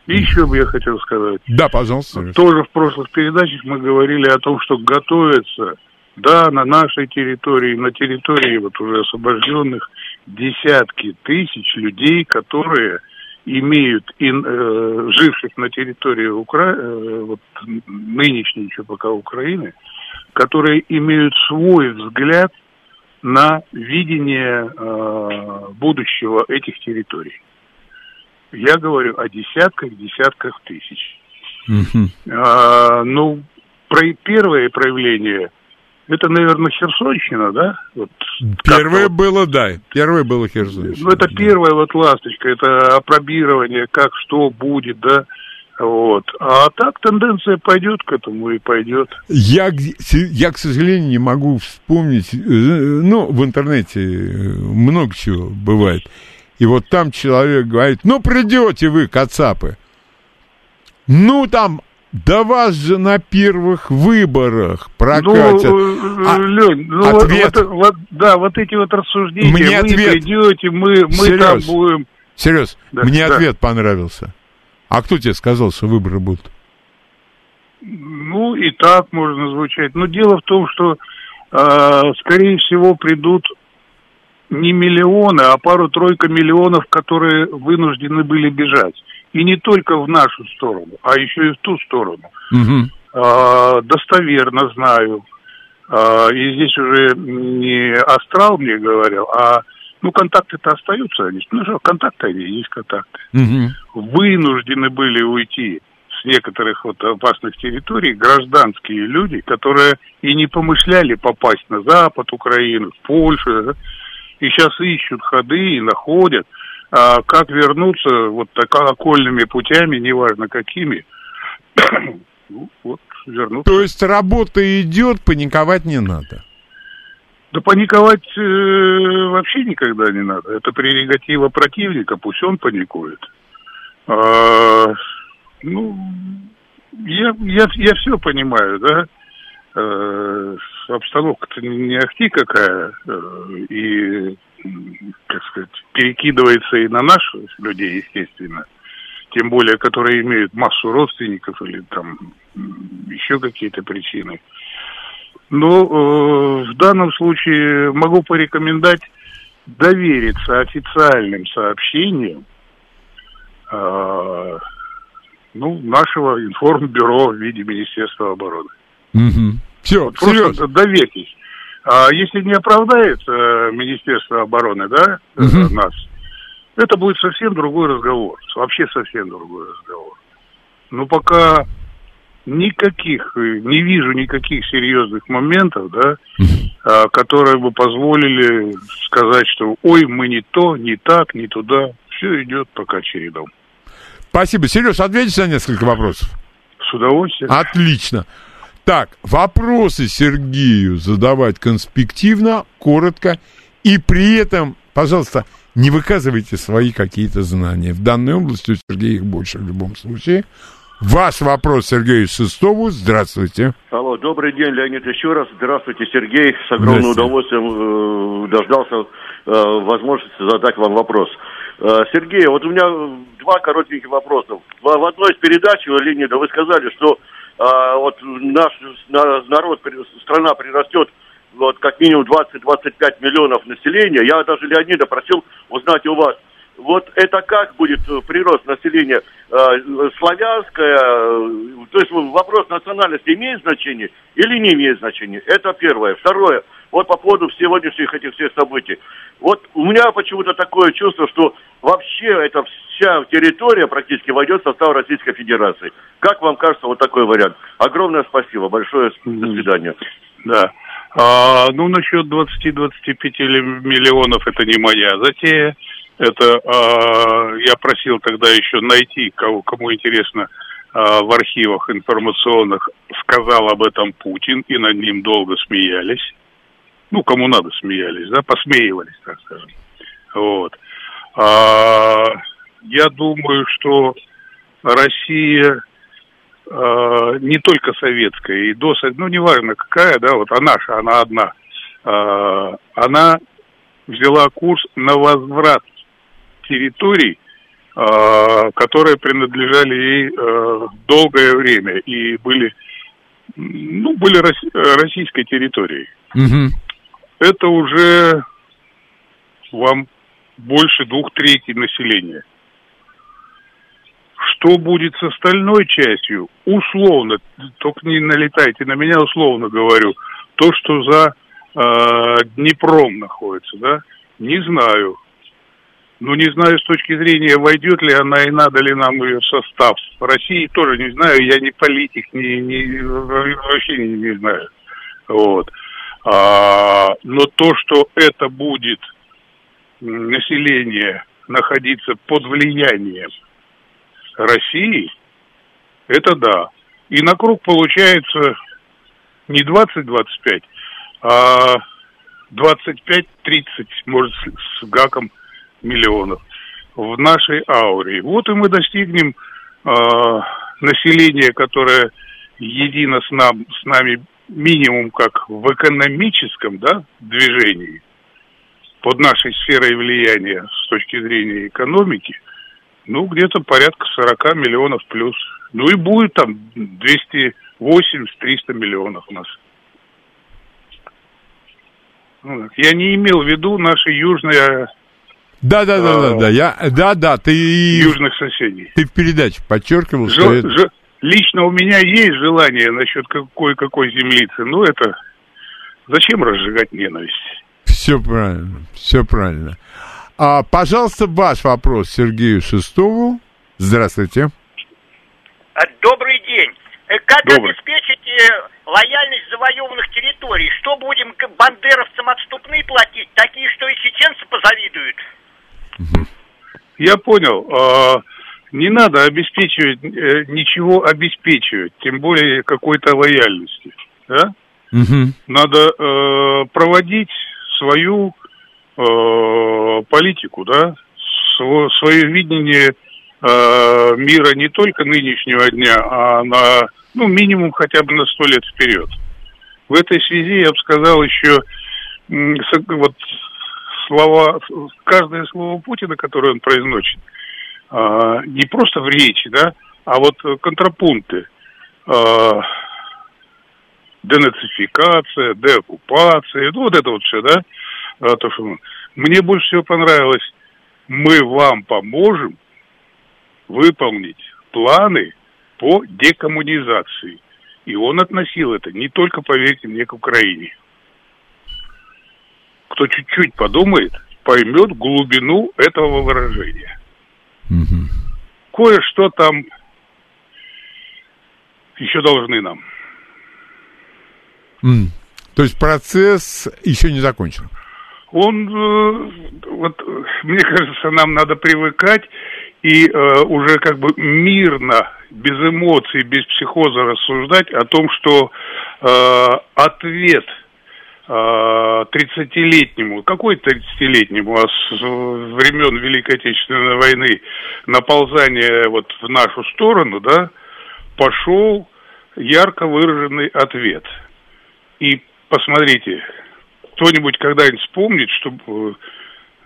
И еще бы я хотел сказать. Да, пожалуйста. Тоже в прошлых передачах мы говорили о том, что готовится, да, на нашей территории, на территории вот уже освобожденных десятки тысяч людей, которые имеют, ин- э, живших на территории Укра... э, вот, нынешней еще пока Украины, которые имеют свой взгляд на видение э, будущего этих территорий. Я говорю о десятках, десятках тысяч. А, ну, про, первое проявление, это, наверное, Херсонщина, да? Вот, Первое было, да. Первое было Херсон. вот, ну, это первая вот ласточка, это опробирование, как что будет, да? Вот. А так тенденция пойдет к этому и пойдет. Я, я, к сожалению, не могу вспомнить, э, ну, в интернете э, много чего бывает. И вот там человек говорит, ну, придете вы, кацапы. Ну, там, да вас же на первых выборах прокатят. Ну, А- Лень, ну, ответ. вот- вот, да, вот эти вот рассуждения, Мне вы ответ. придете, мы, мы там Серёж. будем... Серьез, Да, мне да. ответ понравился. А кто тебе сказал, что выборы будут? Ну, и так можно звучать. Но дело в том, что, э, скорее всего, придут не миллионы, а пару-тройка миллионов, которые вынуждены были бежать. И не только в нашу сторону, а еще и в ту сторону. Мгм. Э, достоверно знаю. Э, и здесь уже не астрал мне говорил, а ну контакты-то остаются, они, ну что, контакты они, есть контакты Мгм. вынуждены были уйти с некоторых вот опасных территорий гражданские люди, которые и не помышляли попасть на запад Украины, в Польшу, да, и сейчас ищут ходы и находят, а, как вернуться вот так окольными путями, неважно какими, ну, вот вернуться. То есть работа идет, паниковать не надо. Да паниковать э, вообще никогда не надо. Это прерогатива противника, пусть он паникует. А, ну, я, я, я все понимаю, да. Э, обстановка-то не, ахти какая, э, и, как сказать, перекидывается и на наших людей, естественно. Тем более, которые имеют массу родственников или там еще какие-то причины. Но э, в данном случае могу порекомендовать довериться официальным сообщениям э, ну, нашего информбюро в виде Министерства обороны. Все, Просто серьезно. доверьтесь. А если не оправдает э, Министерство обороны, да, Мгм. нас, это будет совсем другой разговор. Вообще совсем другой разговор. Но пока никаких, э, не вижу никаких серьезных моментов, да, а, которые бы позволили сказать, что ой, мы не то, не так, не туда. Все идет пока чередом. Спасибо. Сереж, ответишь на несколько вопросов? С удовольствием. Отлично. Так, вопросы Сергею задавать конспективно, коротко, и при этом, пожалуйста, не выказывайте свои какие-то знания. В данной области у Сергея их больше в любом случае. Ваш вопрос Сергею Шестову. Здравствуйте. Алло, добрый день, Леонид, еще раз. Здравствуйте, Сергей. С огромным удовольствием э, дождался э, возможности задать вам вопрос. Э, Сергей, вот у меня два коротеньких вопроса. В, в одной из передач, Леонида, вы сказали, что э, вот наш на- народ, страна прирастет вот как минимум 20-25 миллионов населения. Я даже Леонида просил узнать у вас, вот это как будет э, прирост населения э, славянское, э, то есть вопрос национальности имеет значение или не имеет значения? Это первое. Второе, вот по поводу сегодняшних этих всех событий. Вот у меня почему-то такое чувство, что вообще эта вся территория практически войдет в состав Российской Федерации. Как вам кажется вот такой вариант? Огромное спасибо, большое до свидания. Да. А, ну, насчет 20-25 миллионов это не моя затея. Это а, я просил тогда еще найти, кого, кому интересно, а, в архивах информационных сказал об этом Путин, и над ним долго смеялись. Ну, кому надо смеялись, да, посмеивались, так скажем. Вот. А, я думаю, что Россия э, не только советская, и до ну неважно какая, да, вот она наша, она одна, э, она взяла курс на возврат территорий, э, которые принадлежали ей э, долгое время и были, ну, были российской территорией. Угу. Это уже вам больше двух третей населения. Что будет с остальной частью? Условно, только не налетайте на меня, условно говорю. То, что за э, Днепром находится, да, не знаю. Ну, не знаю с точки зрения, войдет ли она и надо ли нам ее в состав. В России тоже не знаю, я не политик, не, не, вообще не, не знаю. Вот. А, но то, что это будет население находиться под влиянием России, это да. И на круг получается не 20-25, а 25-30, может, с, гаком миллионов в нашей ауре. Вот и мы достигнем э, населения, которое едино с, нам, с нами минимум как в экономическом да, движении, под нашей сферой влияния с точки зрения экономики – ну, где-то порядка 40 миллионов плюс. Ну и будет там 280-300 миллионов у нас. Ну, я не имел в виду наши южные да, да, да, да, да, я, да, да, ты южных соседей. Ты в передаче подчеркивал, что это... ж, лично у меня есть желание насчет какой какой землицы, но это зачем разжигать ненависть? Все правильно, все правильно. А, пожалуйста, ваш вопрос Сергею Шестову. Здравствуйте. А, добрый день. Э, как Добрый. обеспечить э, лояльность завоеванных территорий? Что будем бандеровцам отступные платить? Такие, что и чеченцы позавидуют. Я понял. А, не надо обеспечивать, э, ничего обеспечивать, тем более какой-то лояльности. Да? Угу. Надо проводить свою э, политику, да, Сво, свое видение э, мира не только нынешнего дня, а на, ну, минимум хотя бы на сто лет вперед. В этой связи я бы сказал еще вот слова, каждое слово Путина, которое он произносит, э, не просто в речи, да, а вот контрапункты. Э, денацификация, деоккупация, ну вот это вот все, да, а, то, что мне больше всего понравилось, мы вам поможем выполнить планы по декоммунизации. И он относил это не только, поверьте мне, к Украине. Кто чуть-чуть подумает, поймет глубину этого выражения. Угу. Кое-что там еще должны нам. Mm. То есть процесс еще не закончен? он, э, вот, мне кажется, нам надо привыкать и э, уже как бы мирно, без эмоций, без психоза рассуждать о том, что э, ответ 30-летнему, какой 30-летнему, а с времен Великой Отечественной войны наползание вот в нашу сторону, да, пошел ярко выраженный ответ. И посмотрите, кто-нибудь когда-нибудь вспомнит, что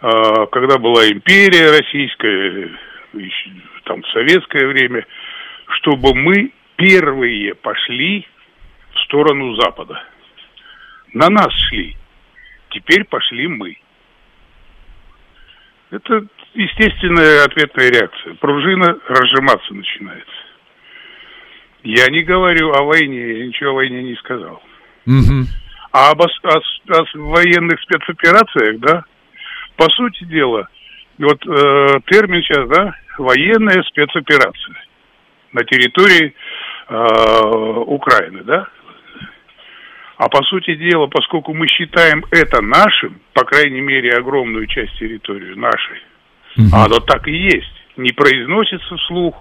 э, когда была империя российская, там в советское время, чтобы мы первые пошли в сторону Запада. На нас шли. Теперь пошли мы. Это естественная ответная реакция. Пружина разжиматься начинается. Я не говорю о войне, я ничего о войне не сказал. Мгм. А об ос- о, о военных спецоперациях, да, по сути дела, вот э, термин сейчас, да, военная спецоперация на территории э, Украины, да. А по сути дела, поскольку мы считаем это нашим, по крайней мере, огромную часть территории нашей, а оно так и есть, не произносится вслух,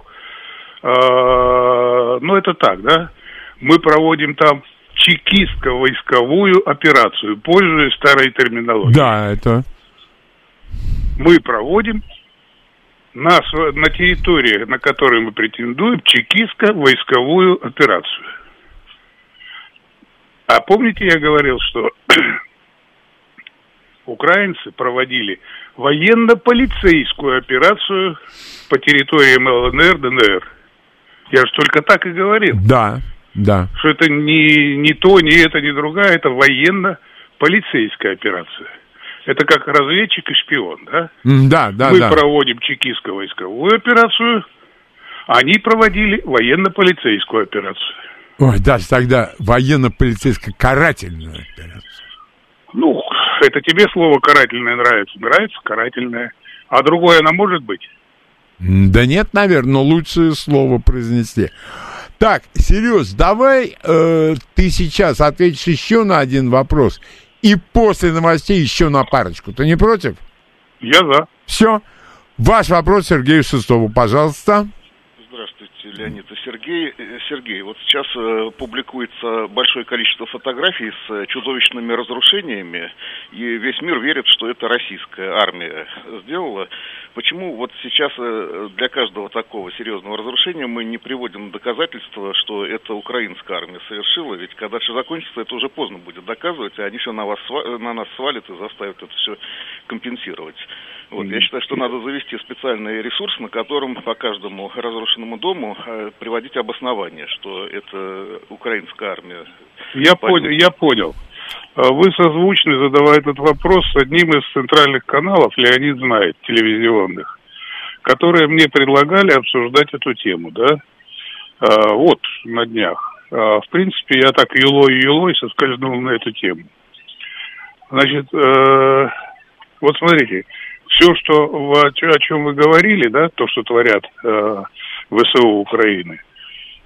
э, ну это так, да, мы проводим там чекистско-войсковую операцию, пользуясь старой терминологией. Да, это... Мы проводим на, на территории, на которой мы претендуем, чекистско-войсковую операцию. А помните, я говорил, что украинцы проводили военно-полицейскую операцию по территориям ЛНР, ДНР. Я же только так и говорил Да, да. что это не, не то, не это, не другая, это военно-полицейская операция. Это как разведчик и шпион, да? Да, да, Мы да. проводим чекистско-войсковую операцию, а они проводили военно-полицейскую операцию. Ой, даже тогда военно-полицейская карательная операция. Ну, это тебе слово карательное нравится. Нравится карательное. А другое она может быть? Да нет, наверное, но лучшее слово произнести. Так, Сереж, давай э, ты сейчас ответишь еще на один вопрос. И после новостей еще на парочку. Ты не против? Я за. Все. Ваш вопрос Сергею Шестову, пожалуйста. Здравствуйте, Леонид и Сергей. Э, Сергей, вот сейчас э, публикуется большое количество фотографий с э, чудовищными разрушениями, и весь мир верит, что это российская армия сделала. Почему вот сейчас э, для каждого такого серьезного разрушения мы не приводим доказательства, что это украинская армия совершила? Ведь когда все закончится, это уже поздно будет доказывать, а они все на, вас, сва- на нас свалят и заставят это все компенсировать. Вот, я считаю, что надо завести специальный ресурс, на котором по каждому разрушенному дому э, приводить обоснование, что это украинская армия. Я понял, я понял. А Вы созвучны, задавая этот вопрос с одним из центральных каналов, Леонид знает, телевизионных, которые мне предлагали обсуждать эту тему, да? А, вот, на днях. А, в принципе, я так юлой-юлой соскользнул на эту тему. Значит, э, вот смотрите, все, что о чем вы говорили, да, то, что творят э, ВСУ Украины,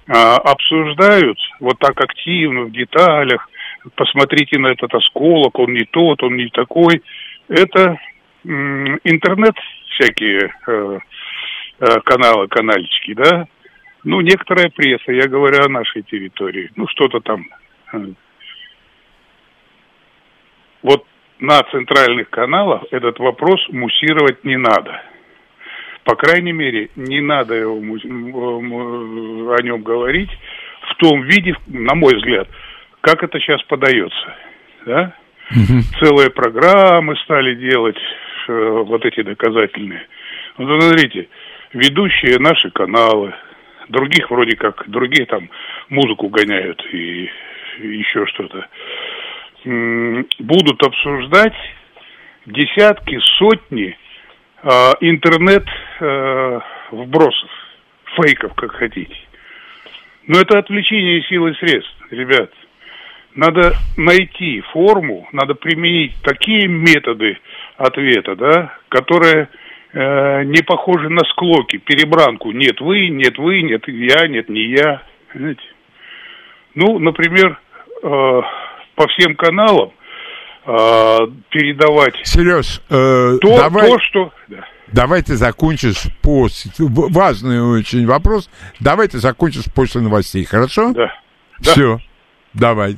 а, обсуждают вот так активно, в деталях, посмотрите на этот осколок, он не тот, он не такой. Это интернет всякие э, э, каналы, канальчики, да. Ну, некоторая пресса, я говорю о нашей территории. Ну, что-то там. э. Вот на центральных каналах этот вопрос муссировать не надо. По крайней мере, не надо его, о нем говорить в том виде, на мой взгляд, как это сейчас подается. Да? Целые программы стали делать, э, вот эти доказательные. Вот смотрите, ведущие наши каналы, других вроде как, другие там музыку гоняют и еще что-то, будут обсуждать десятки, сотни а, интернет а, вбросов, фейков, как хотите. Но это отвлечение силы и средств, ребят. Надо найти форму, надо применить такие методы ответа, да, которые э, не похожи на склоки, перебранку. Нет вы, нет вы, нет я, нет не я. Понимаете? Ну, например, э, по всем каналам э, передавать Сереж, э, то, давай, то, что... Да. давай ты закончишь после... Важный очень вопрос. Давай ты закончишь после новостей, хорошо? Да. Да. Все. Давай.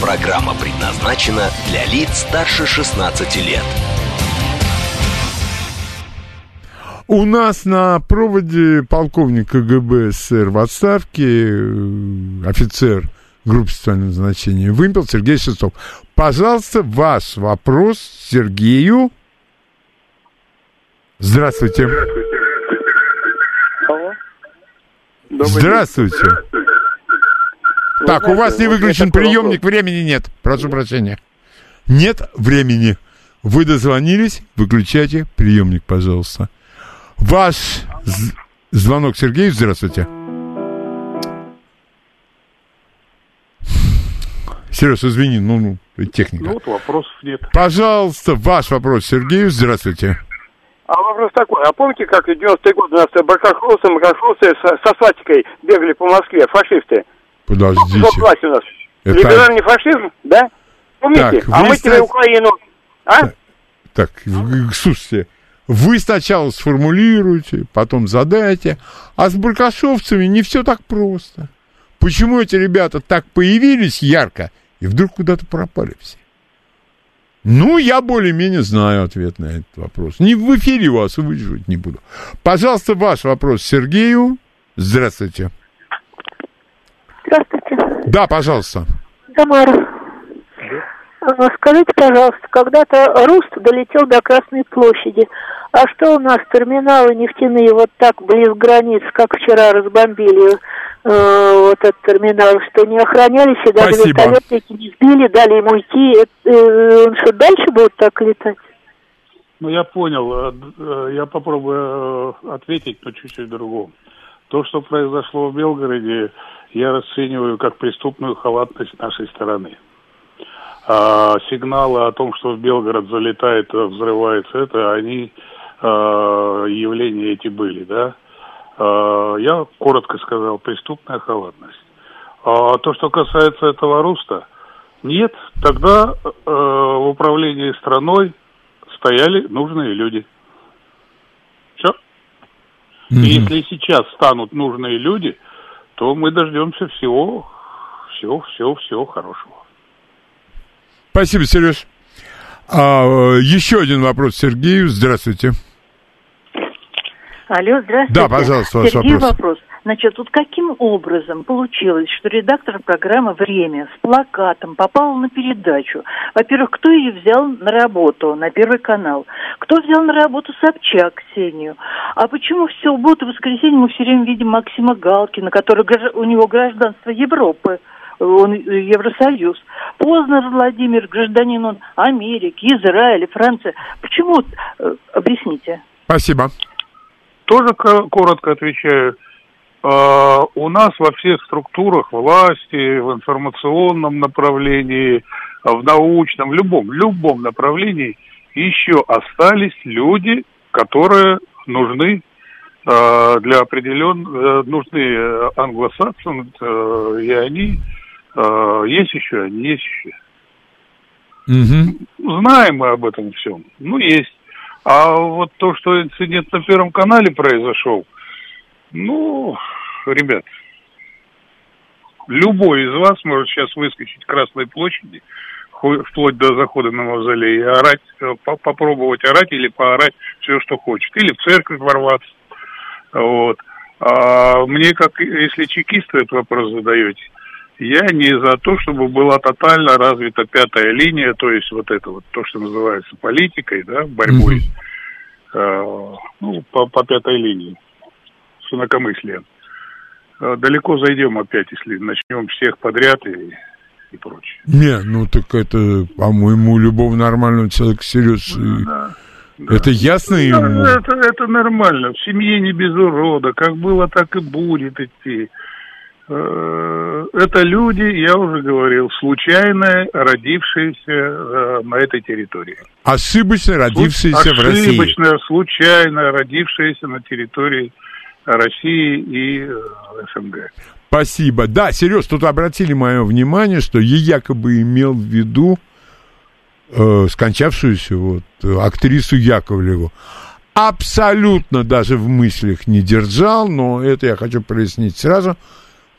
Программа предназначена для лиц старше 16 лет. У нас на проводе полковник КГБ СССР в отставке, э, офицер группы специального назначения «Вымпел» Сергей Шестов. Пожалуйста, ваш вопрос Сергею. Здравствуйте. Алло. Здравствуйте. Так, у вас не выключен приемник, времени нет. Прошу прощения. Нет времени. Вы дозвонились, выключайте приемник, пожалуйста. Ваш з- звонок Сергею, здравствуйте. Сереж, извини, ну, ну, техника. Ну вот вопросов нет. Пожалуйста, ваш вопрос Сергею, здравствуйте. А вопрос такой, а помните, как в 90-е годы у нас баркахлосы, макахлосы со, со свастикой бегали по Москве, фашисты? Подождите. Вот власть у нас. Это- Либеральный фашизм, да? Помните? Так, а мы ста- Украину... А? Так, в- слушайте, вы сначала сформулируете, потом задайте, а с баркашовцами не все так просто. Почему эти ребята так появились ярко и вдруг куда-то пропали все? Ну, я более-менее знаю ответ на этот вопрос. Не в эфире вас выживать не буду. Пожалуйста, ваш вопрос Сергею. Здравствуйте. Здравствуйте, Да, пожалуйста. Тамара. А, Скажите, пожалуйста, когда-то Руст долетел до Красной площади. А что у нас терминалы нефтяные вот так близ границ, как вчера разбомбили э, вот этот терминал, что не охранялись и даже Спасибо. вертолетники не сбили, дали ему идти. Э, э, он что, дальше будет так летать? Ну, я понял. Э, э, Я попробую э, ответить, но чуть-чуть другому. То, что произошло в Белгороде, я расцениваю как преступную халатность нашей стороны. А сигналы о том, что в Белгород залетает, взрывается, это они э, явления эти были, да? Э, я коротко сказал, преступная халатность. А то, что касается этого роста, нет, тогда э, в управлении страной стояли нужные люди. Все. И если сейчас станут нужные люди, то мы дождемся всего, всего, всего, всего хорошего. Спасибо, Сереж. А, э, еще один вопрос Сергею. Здравствуйте. Алло, здравствуйте. Да, пожалуйста, ваш Сергей, вопрос. вопрос. Значит, вот каким образом получилось, что редактор программы «Время» с плакатом попал на передачу? Во-первых, кто ее взял на работу, на Первый канал? Кто взял на работу Собчак Ксению? А почему в субботу и воскресенье мы все время видим Максима Галкина, который у него гражданство Европы? Он Евросоюз. Познер Владимир, гражданин он Америки, Израиля, Франция. Почему? Э, Объясните. Спасибо. Тоже ко- коротко отвечаю. А, У нас во всех структурах власти, в информационном направлении, в научном, в любом, в любом направлении еще остались люди, которые нужны э, для определен э, нужны э, англосаксам, э, и они есть еще, они есть еще. Знаем мы об этом всем. Ну, есть. А вот то, что инцидент на Первом канале произошел, ну, ребят, любой из вас может сейчас выскочить к Красной площади, вплоть до захода на мавзолей, и орать, э, по- попробовать орать или поорать все, что хочет. Или в церковь ворваться. Вот. А мне, как если чекисты этот вопрос задаете, я не за то, чтобы была тотально развита пятая линия, то есть вот это вот, то, что называется политикой, да, борьбой, э, ну, по, по пятой линии, с инакомыслием. Э, далеко зайдем опять, если начнем всех подряд и, и прочее. Не, ну так это, по-моему, любого нормального человека, Сереж, и- это ясно Ну, ему. это, это нормально. В семье не без урода. Как было, так и будет идти. Э, Это люди, я уже говорил, случайно родившиеся э, на этой территории. Ошибочно родившиеся в России. Ошибочно, случайно родившиеся на территории России и э, СНГ. Спасибо. Да, Сереж, тут обратили мое внимание, что я якобы имел в виду э, скончавшуюся вот э, актрису Яковлеву. Абсолютно даже в мыслях не держал, но это я хочу прояснить сразу.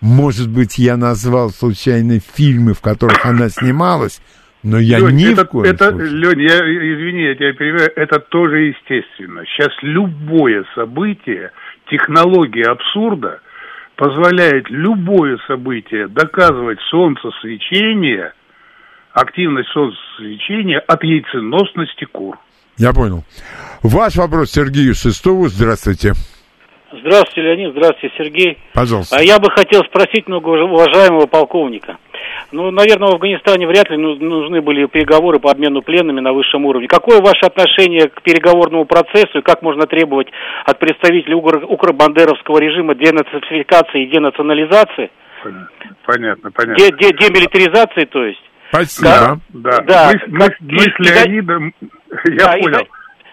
Может быть, я назвал случайно фильмы, в которых она снималась, Но я Лёнь, ни это, в коем это, случае. Лёнь, я, извини, я тебя перебиваю, это тоже естественно. Сейчас любое событие, технология абсурда позволяет любое событие доказывать солнцесвечение, активность солнцесвечения от яйценосности кур. Я понял. Ваш вопрос Сергею Шестову. Здравствуйте. Здравствуйте, Леонид. Здравствуйте, Сергей. Пожалуйста. А я бы хотел спросить многоуважаемого полковника. Ну, наверное, в Афганистане вряд ли ну- нужны были переговоры по обмену пленными на высшем уровне. Какое ваше отношение к переговорному процессу и как можно требовать от представителей укр- укробандеровского режима денацификации и денационализации? Понятно, понятно. Де- де- демилитаризации, то есть? Спасибо. Да, Да. Мы, с- мы Как- мы с и- и Леонидом, я Да, и понял. за-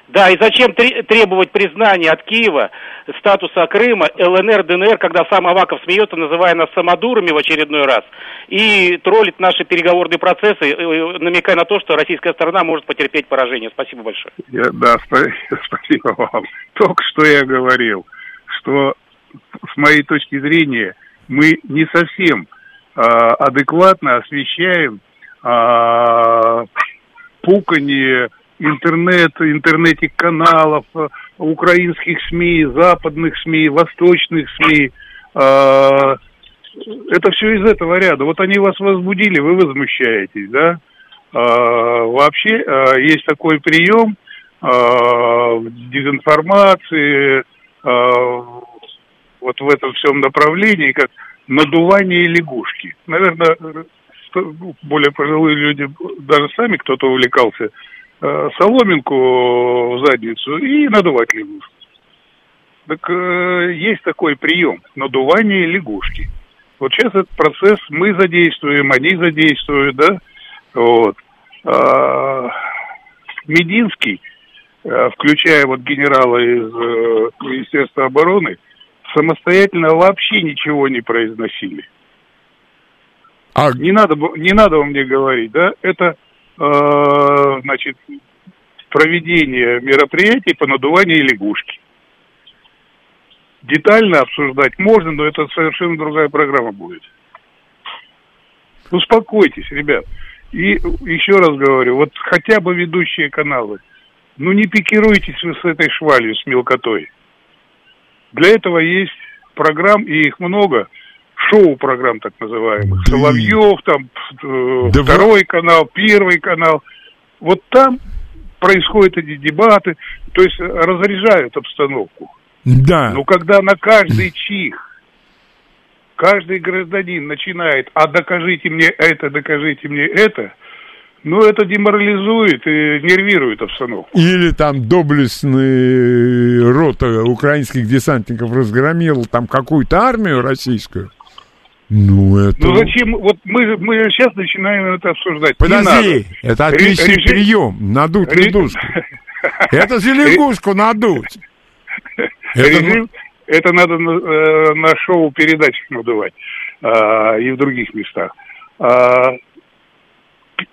Да, и зачем тре- требовать признания от Киева статуса Крыма, ЛНР, ДНР, когда сам Аваков смеется, называя нас самодурами в очередной раз, и троллит наши переговорные процессы, э, э, намекая на то, что российская сторона может потерпеть поражение. Спасибо большое. Я- да, спа- спасибо вам. Только что я говорил, что с моей точки зрения мы не совсем а, адекватно освещаем а, пуканье интернет, интернетик-каналов, а, украинских СМИ, западных СМИ, восточных СМИ. А, это все из этого ряда. Вот они вас возбудили, вы возмущаетесь, да? А, вообще а, есть такой прием в дезинформации, вот в этом всем направлении, как надувание лягушки. Наверное, более пожилые люди, даже сами кто-то увлекался, соломинку в задницу и надувать лягушку. Так э, есть такой прием – надувание лягушки. Вот сейчас этот процесс мы задействуем, они задействуют, да? Вот. А, Мединский, э, включая вот генерала из э, Министерства обороны, самостоятельно вообще ничего не произносили. А Не надо, не надо вам мне говорить, да? Это, э, значит, проведение мероприятий по надуванию лягушки. Детально обсуждать можно, но это совершенно другая программа будет. Успокойтесь, ребят. И еще раз говорю, вот хотя бы ведущие каналы, ну не пикируйтесь вы с этой швалью, с мелкотой. Для этого есть программ, и их много, шоу-программ так называемых. Соловьев, там, э, Да второй канал, первый канал. Вот там происходят эти дебаты, то есть разряжают обстановку. Да. Но когда на каждый чих каждый гражданин начинает, а докажите мне это, докажите мне это, ну, это деморализует и нервирует обстановку. Или там доблестный рота украинских десантников разгромил там какую-то армию российскую. Ну, это... Ну, зачем? Вот мы, мы сейчас начинаем это обсуждать. Подожди, это Ре- отличный режим- прием. Надуть Ре- лягушку. Это же лягушку надуть. Это Режим, это надо на, э, на шоу передачах надувать а, и в других местах. А,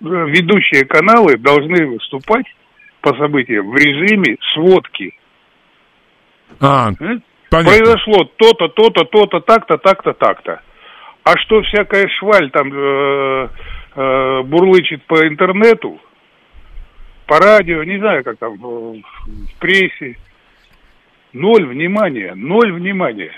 ведущие каналы должны выступать по событиям в режиме сводки. А, понятно. Произошло то-то, то-то, то-то, так-то, так-то, так-то. А что всякая шваль там э, э, бурлычет по интернету, по радио, не знаю, как там, э, в прессе, ноль внимания, ноль внимания.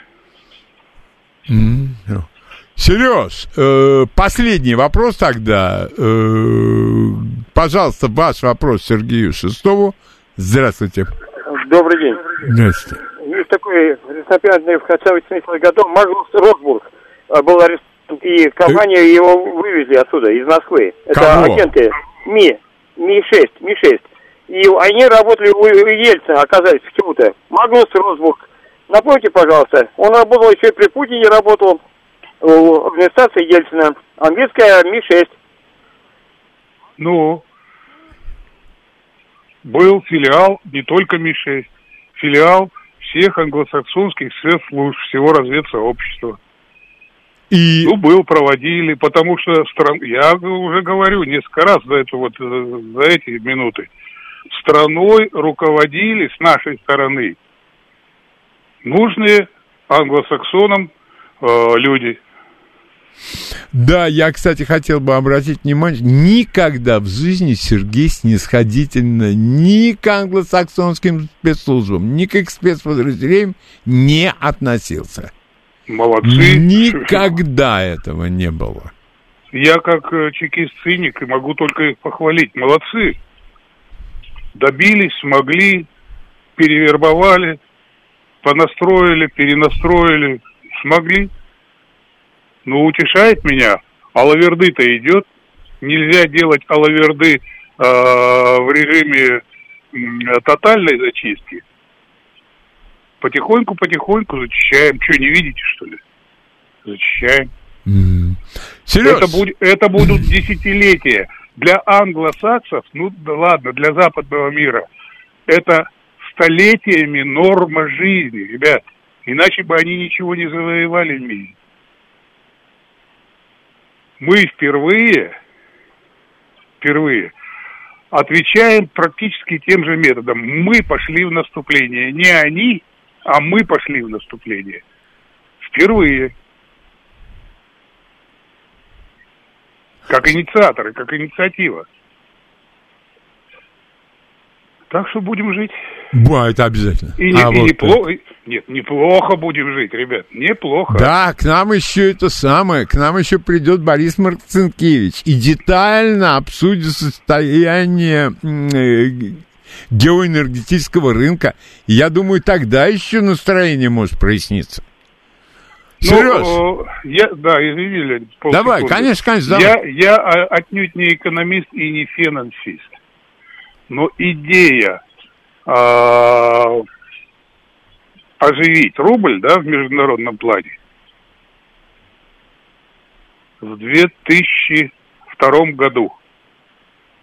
Сереж, э, последний вопрос тогда. Э, пожалуйста, ваш вопрос Сергею Шестову. Здравствуйте. Добрый день. Здравствуйте. Есть такой ресторанный в конце 80-х годов Магнус Росбург э, был арестован, и компанию его вывезли оттуда, из Москвы. Это Кого? агенты Ми, Ми-6, Ми-6. И они работали у Ельцина, оказались почему-то. Магнус Росбург. Напомните, пожалуйста, он работал еще и при Путине, работал в администрации Ельцина. Английская Ми-6. Ну, был филиал не только Ми-6, филиал всех англосаксонских спецслужб, всего разведсообщества. И... Ну, был, проводили, потому что стран... я уже говорю несколько раз за это вот, э, за эти минуты. Страной руководили с нашей стороны нужные англосаксонам э, люди. Да, я, кстати, хотел бы обратить внимание, никогда в жизни Сергей снисходительно ни к англосаксонским спецслужбам, ни к спецподразделениям не относился. Молодцы. Никогда этого не было. Я как э, чекист-циник и могу только их похвалить. Молодцы. Добились, смогли, перевербовали, понастроили, перенастроили, смогли. Ну, утешает меня. Алаверды-то идет. Нельзя делать алаверды э, в режиме э, тотальной зачистки. Потихоньку-потихоньку зачищаем. Что, не видите, что ли? Зачищаем. Mm. Это, будет, это будут десятилетия. Для англосаксов, ну да ладно, для западного мира, это столетиями норма жизни, ребят. Иначе бы они ничего не завоевали в мире. Мы впервые, впервые отвечаем практически тем же методом. Мы пошли в наступление. Не они, а мы пошли в наступление. Впервые. Как инициаторы, как инициатива. Так что будем жить. Да, это обязательно. И, не, а и вот неплохо. Это. Нет, неплохо будем жить, ребят. Неплохо. Да, к нам еще это самое. К нам еще придет Борис Марцинкевич и детально обсудит состояние э, геоэнергетического рынка. И я думаю, тогда еще настроение может проясниться. Ну, я, да, извини, Леонид. Давай, секунды. конечно, конечно, давай. Я, я а, отнюдь не экономист и не финансист. Но идея э, оживить рубль, да, в международном плане в 2002 году.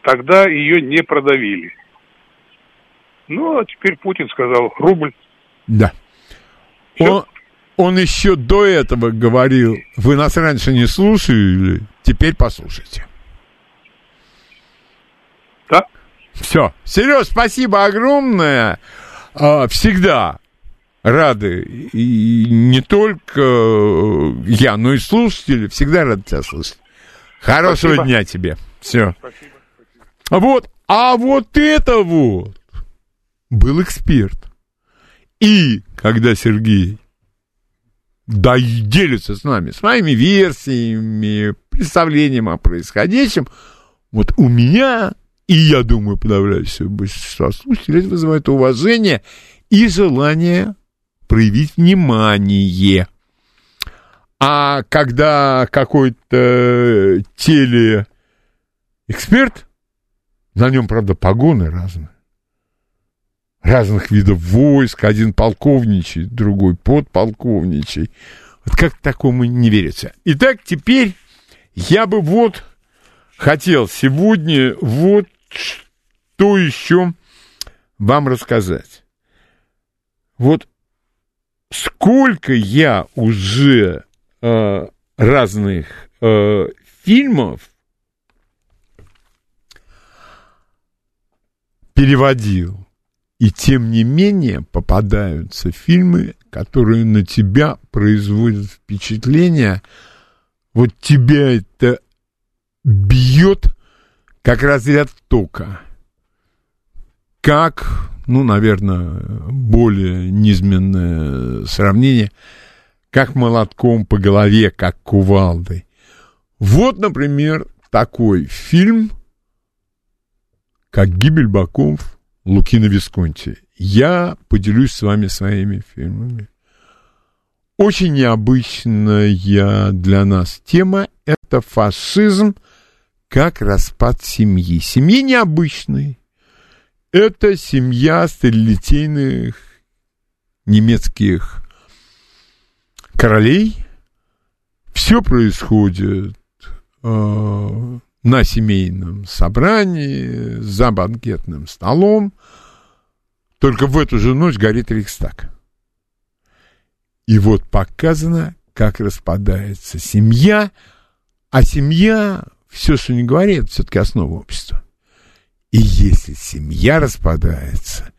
Тогда ее не продавили. Ну, а теперь Путин сказал, рубль. Да. Он, он еще до этого говорил, вы нас раньше не слушали, теперь послушайте. Да. Все. Сереж, спасибо огромное. А, всегда рады. И не только я, но и слушатели. Всегда рады тебя слышать. Хорошего спасибо. дня тебе. Все. Спасибо. Вот. А вот это вот был эксперт. И когда Сергей да делится с нами своими версиями, представлением о происходящем, вот у меня и я думаю, подавляющее большинство слушателей вызывает уважение и желание проявить внимание. А когда какой-то телеэксперт, на нем, правда, погоны разные, разных видов войск, один полковничий, другой подполковничий. Вот как такому не верится. Итак, теперь я бы вот хотел сегодня вот что еще вам рассказать? Вот сколько я уже э, разных э, фильмов переводил, и тем не менее попадаются фильмы, которые на тебя производят впечатление, вот тебя это бьет как разряд тока. Как, ну, наверное, более низменное сравнение, как молотком по голове, как кувалдой. Вот, например, такой фильм, как «Гибель боков» Лукина Висконти. Я поделюсь с вами своими фильмами. Очень необычная для нас тема – это фашизм – как распад семьи. Семьи необычные. Это семья сталилитейных немецких королей. Все происходит э, на семейном собрании, за банкетным столом. Только в эту же ночь горит Рейхстаг. И вот показано, как распадается семья, а семья все, что не говори, это все-таки основа общества. И если семья распадается,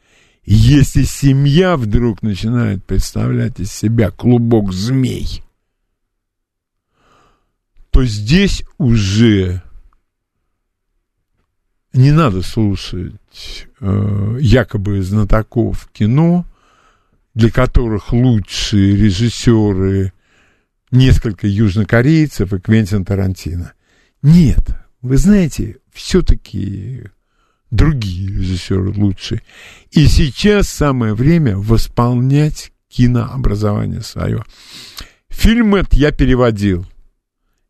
если семья вдруг начинает представлять из себя клубок змей, то здесь уже не надо слушать э, якобы знатоков кино, для которых лучшие режиссеры несколько южнокорейцев и Квентин Тарантино. Нет, вы знаете, все-таки другие режиссеры лучшие. И сейчас самое время восполнять кинообразование свое. Фильм этот я переводил.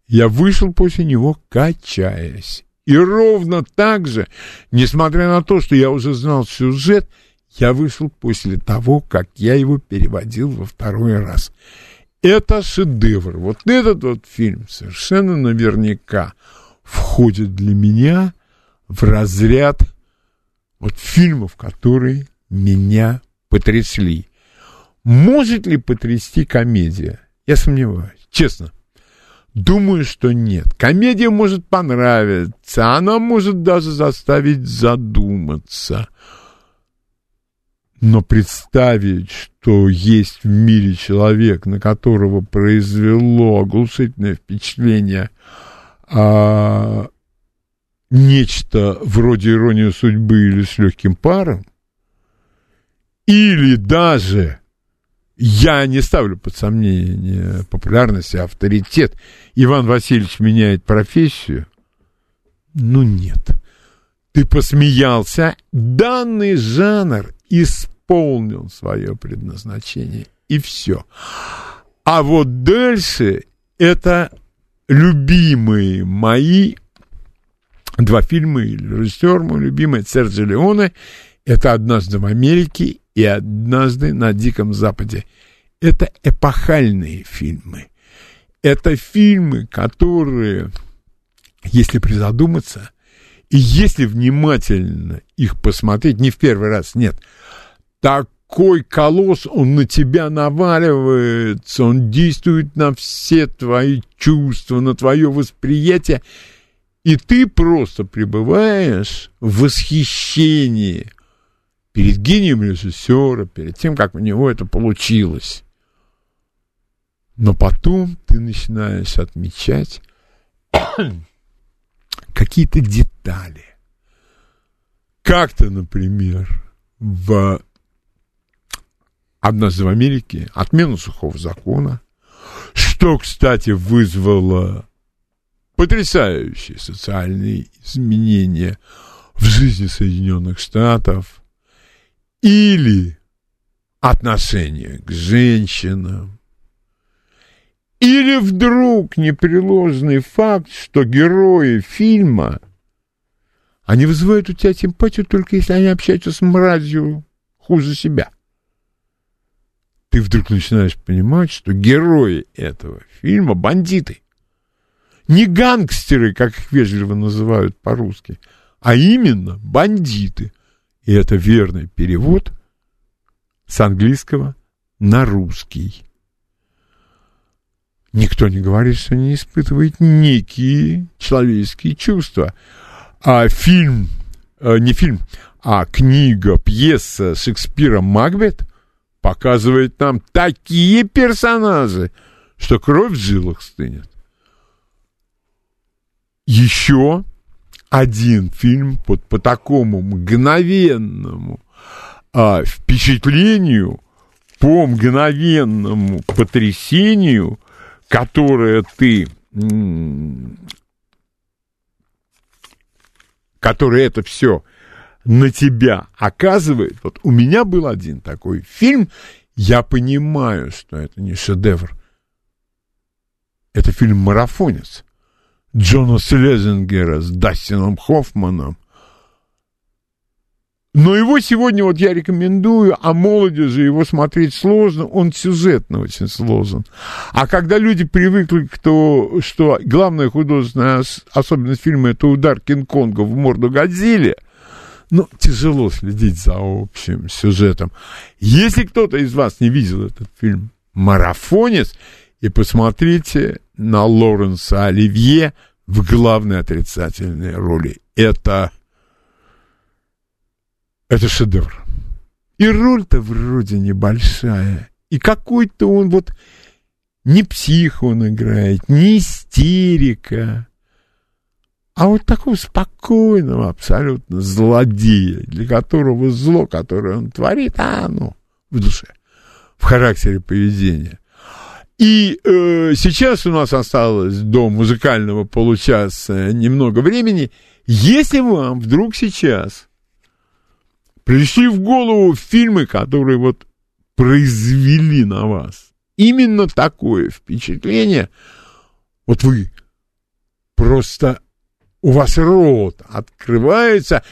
Я вышел после него, качаясь. И ровно так же, несмотря на то, что я уже знал сюжет, я вышел после того, как я его переводил во второй раз. Это шедевр. Вот этот вот фильм совершенно наверняка входит для меня в разряд вот фильмов, которые меня потрясли. Может ли потрясти комедия? Я сомневаюсь, честно. Думаю, что нет. Комедия может понравиться, она может даже заставить задуматься. Но представить, что есть в мире человек, на которого произвело оглушительное впечатление а, нечто вроде иронии судьбы или с легким паром, или даже я не ставлю под сомнение популярность и авторитет. Иван Васильевич меняет профессию. Ну нет. Ты посмеялся. Данный жанр исполнил свое предназначение. И все. А вот дальше это любимые мои два фильма, режиссер мой любимый, Серджи Леоне, это «Однажды в Америке» и «Однажды на Диком Западе». Это эпохальные фильмы. Это фильмы, которые, если призадуматься, и если внимательно их посмотреть, не в первый раз, нет, такой колосс, он на тебя наваливается, он действует на все твои чувства, на твое восприятие, и ты просто пребываешь в восхищении – перед гением режиссера, перед тем, как у него это получилось. Но потом ты начинаешь отмечать какие-то детали. Как-то, например, в однажды в Америке отмену сухого закона, что, кстати, вызвало потрясающие социальные изменения в жизни Соединенных Штатов – или отношение к женщинам, или вдруг непреложный факт, что герои фильма, они вызывают у тебя симпатию только если они общаются с мразью хуже себя. Ты вдруг начинаешь понимать, что герои этого фильма бандиты. Не гангстеры, как их вежливо называют по-русски, а именно бандиты – и это верный перевод с английского на русский. Никто не говорит, что не испытывает некие человеческие чувства. А фильм, э, не фильм, а книга, пьеса Шекспира «Макбет» показывает нам такие персонажи, что кровь в жилах стынет. Еще один фильм под, по такому мгновенному а, впечатлению, по мгновенному потрясению, которое ты, которое это все на тебя оказывает. Вот у меня был один такой фильм, я понимаю, что это не шедевр. Это фильм «Марафонец». Джона Слезингера с Дастином Хоффманом. Но его сегодня вот я рекомендую, а молодежи его смотреть сложно, он сюжетно очень сложен. А когда люди привыкли к тому, что главная художественная особенность фильма это удар Кинг-Конга в морду Годзилле, ну, тяжело следить за общим сюжетом. Если кто-то из вас не видел этот фильм «Марафонец», и посмотрите на Лоренса Оливье в главной отрицательной роли. Это, это шедевр. И роль-то вроде небольшая. И какой-то он вот Не псих он играет, не истерика, а вот такого спокойного абсолютно злодея, для которого зло, которое он творит, а оно в душе, в характере поведения. И э, сейчас у нас осталось до музыкального получаса немного времени. Если вам вдруг сейчас пришли в голову фильмы, которые вот произвели на вас именно такое впечатление, вот вы просто у вас рот открывается,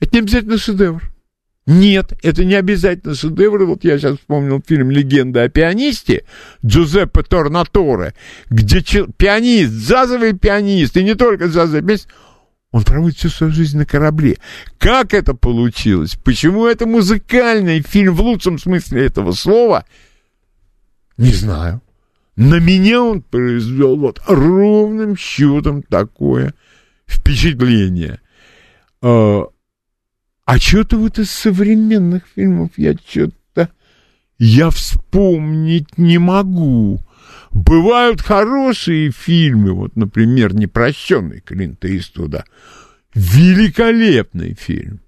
это не обязательно шедевр. Нет, это не обязательно шедевр. Вот я сейчас вспомнил фильм «Легенда о пианисте» Джузеппе Торнаторе, где пианист, джазовый пианист, и не только джазовый пианист, он проводит всю свою жизнь на корабле. Как это получилось? Почему это музыкальный фильм в лучшем смысле этого слова? Не знаю. На меня он произвел вот ровным счетом такое впечатление. А, что-то вот из современных фильмов я что-то... Я вспомнить не могу. Бывают хорошие фильмы, вот, например, «Непрощенный» Клинта Иствуда. Великолепный фильм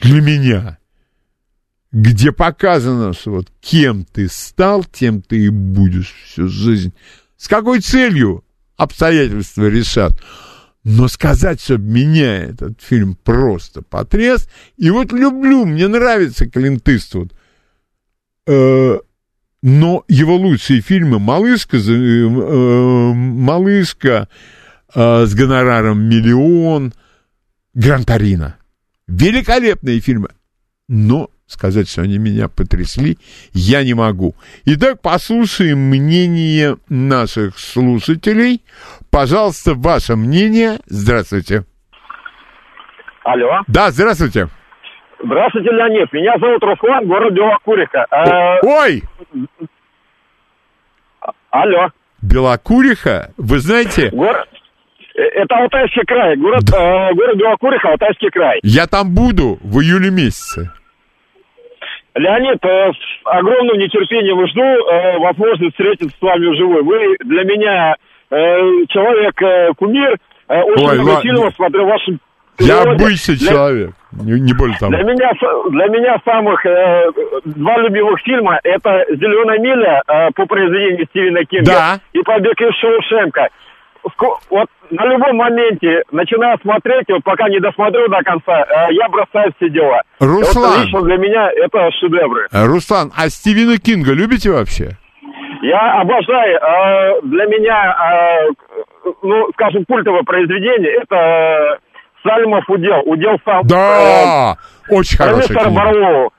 для меня, где показано, что вот кем ты стал, тем ты и будешь всю жизнь. С какой целью обстоятельства решат. Но сказать, что меня этот фильм просто потряс, и вот люблю, мне нравится Клинт Иствуд, э, но его лучшие фильмы «Малышка», э, «Малышка» э, с гонораром «Миллион», «Гран-Торино». Великолепные фильмы, но сказать, что они меня потрясли, я не могу. Итак, послушаем мнение наших слушателей. Пожалуйста, ваше мнение. Здравствуйте. Алло. Да, здравствуйте. Здравствуйте, Леонид. Меня зовут Руслан, город Белокуриха. Э, Ой! Алло. Белокуриха? Вы знаете... Город... Э, это Алтайский край. Город, э, город Белокуриха, Алтайский край. Я там буду в июле месяце. Леонид, э, с огромным нетерпением жду э, возможность встретиться с вами вживую. Вы для меня э, человек, кумир, очень Ой, фильмов смотрю вашим Я переводе. обычный Для- человек, не, не более того. Для меня, для меня самых э, два любимых фильма это «Зеленая миля» э, по произведению Стивена Кинга Да. и «Побег из Шоушенка». Вот на любом моменте, начиная смотреть, вот пока не досмотрю до конца, э, я бросаю все дела. Руслан. Вот лично для меня это шедевры. Э, Руслан, а Стивена Кинга любите вообще? Я обожаю. э, для меня, э, ну, скажем, культовое произведение это э, Сальмов удел. Удел сам. Да, очень про хорошая мистера книга. Барлоу.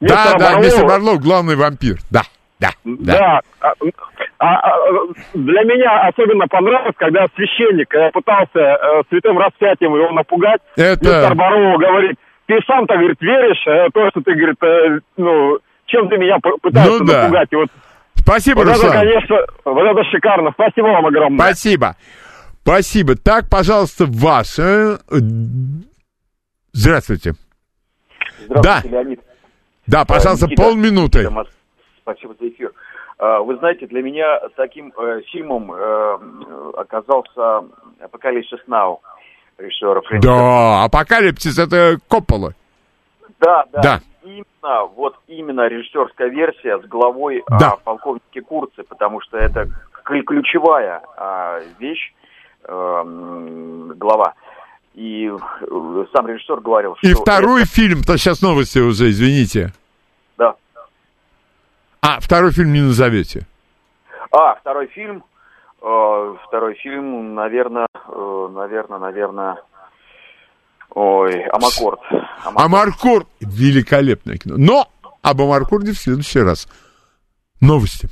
Да, да, Барлоу. мистер Барлоу главный вампир. Да, да, да. Да. А, а, для меня особенно понравилось, когда священник э, пытался э, святым распятием его напугать. Это- Мистер Бароу говорит, ты сам-то, говорит, веришь, э, то, что ты, говорит, э, ну, чем ты меня пытаешься Ну да. напугать. И вот, Спасибо, вот это, Руслан. конечно, вот это шикарно. Спасибо вам огромное. Спасибо. Спасибо. Так, пожалуйста, ваше... э, Здравствуйте. Здравствуйте, Да. Леонид. Да, пожалуйста, А, Никита, полминуты. Спасибо за эфир. А, Вы знаете, для меня таким э, фильмом э, оказался «Апокалипсис Нау» режиссера Фрэнка. Да, апокалипсис это Коппола. Да, да. Да. Именно, вот именно режиссерская версия с главой Да. о полковнике Курце, потому что это ключевая а, вещь, э, глава. И э, сам режиссер говорил, что... И второй это- фильм-то сейчас новости уже, извините. А, второй фильм не назовете. А, второй фильм. э, второй фильм, наверное, наверное, наверное. Ой, Амакорд. Амаркорд. Великолепное кино. Но об Амаркорде в следующий раз. Новости.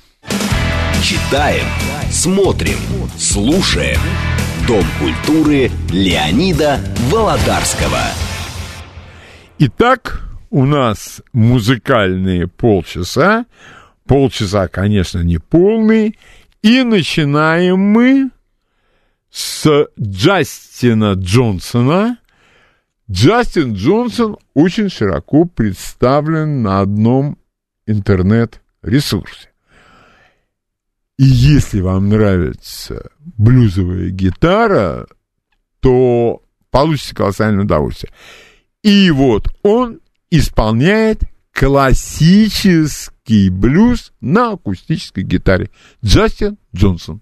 Читаем, смотрим, слушаем. Дом культуры Леонида Володарского. Итак, у нас музыкальные полчаса. Полчаса, конечно, не полные. И начинаем мы с Джастина Джонсона. Джастин Джонсон очень широко представлен на одном интернет-ресурсе. И если вам нравится блюзовая гитара, то получите колоссальное удовольствие. И вот он исполняет классический блюз на акустической гитаре. Джастин Джонсон.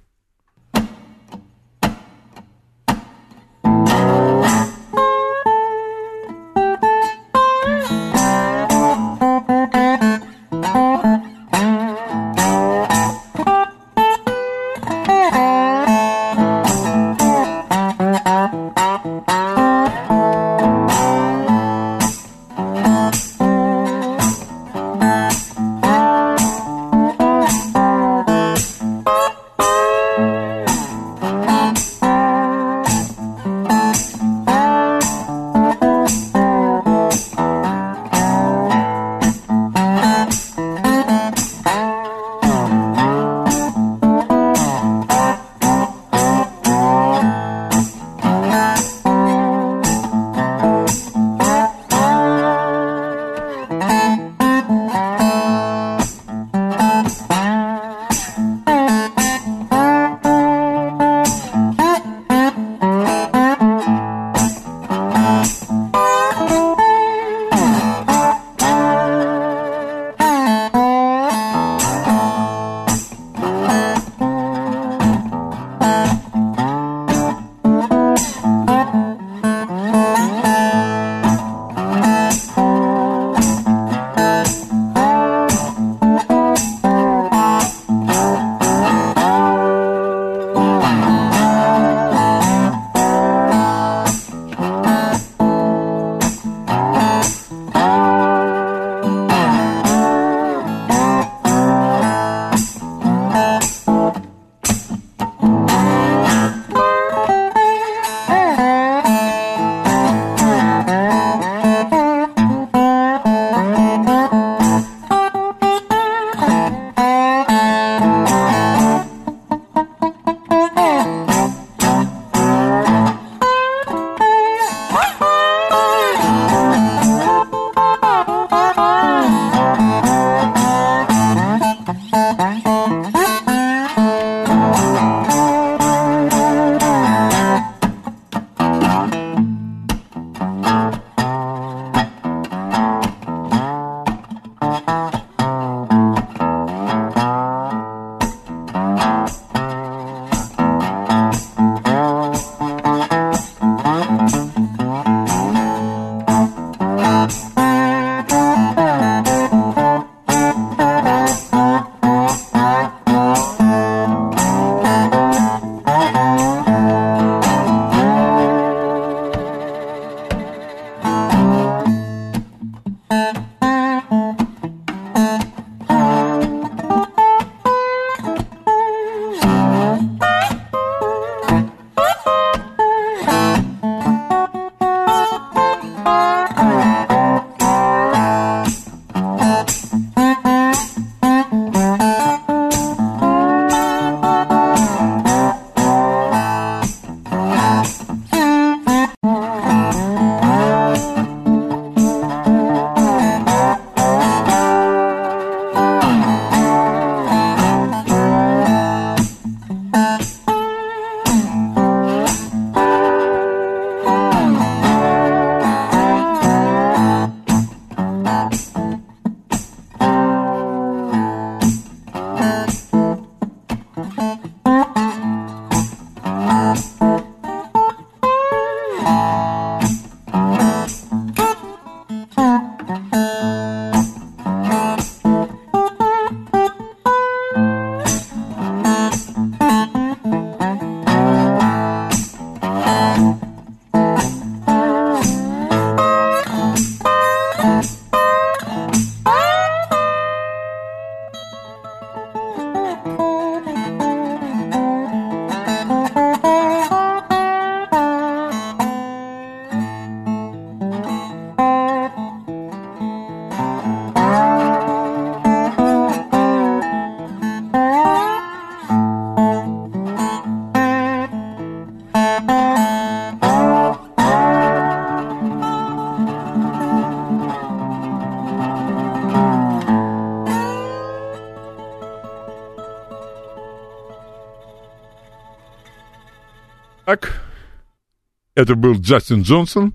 Это был Джастин Джонсон,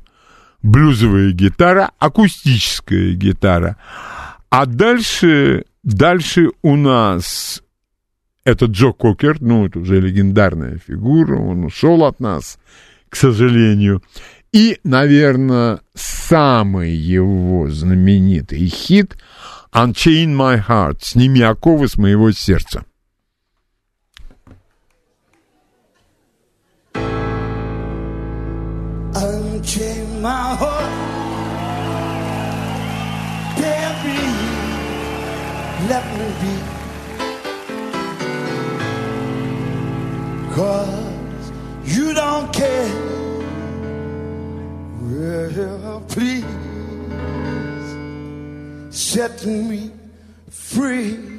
блюзовая гитара, акустическая гитара. А дальше, дальше у нас это Джо Кокер, ну, это уже легендарная фигура, он ушел от нас, к сожалению. И, наверное, самый его знаменитый хит «Unchain My Heart» «Сними оковы с моего сердца». Unchain my heart, baby, let me be. Cause you don't care. Well, please set me free.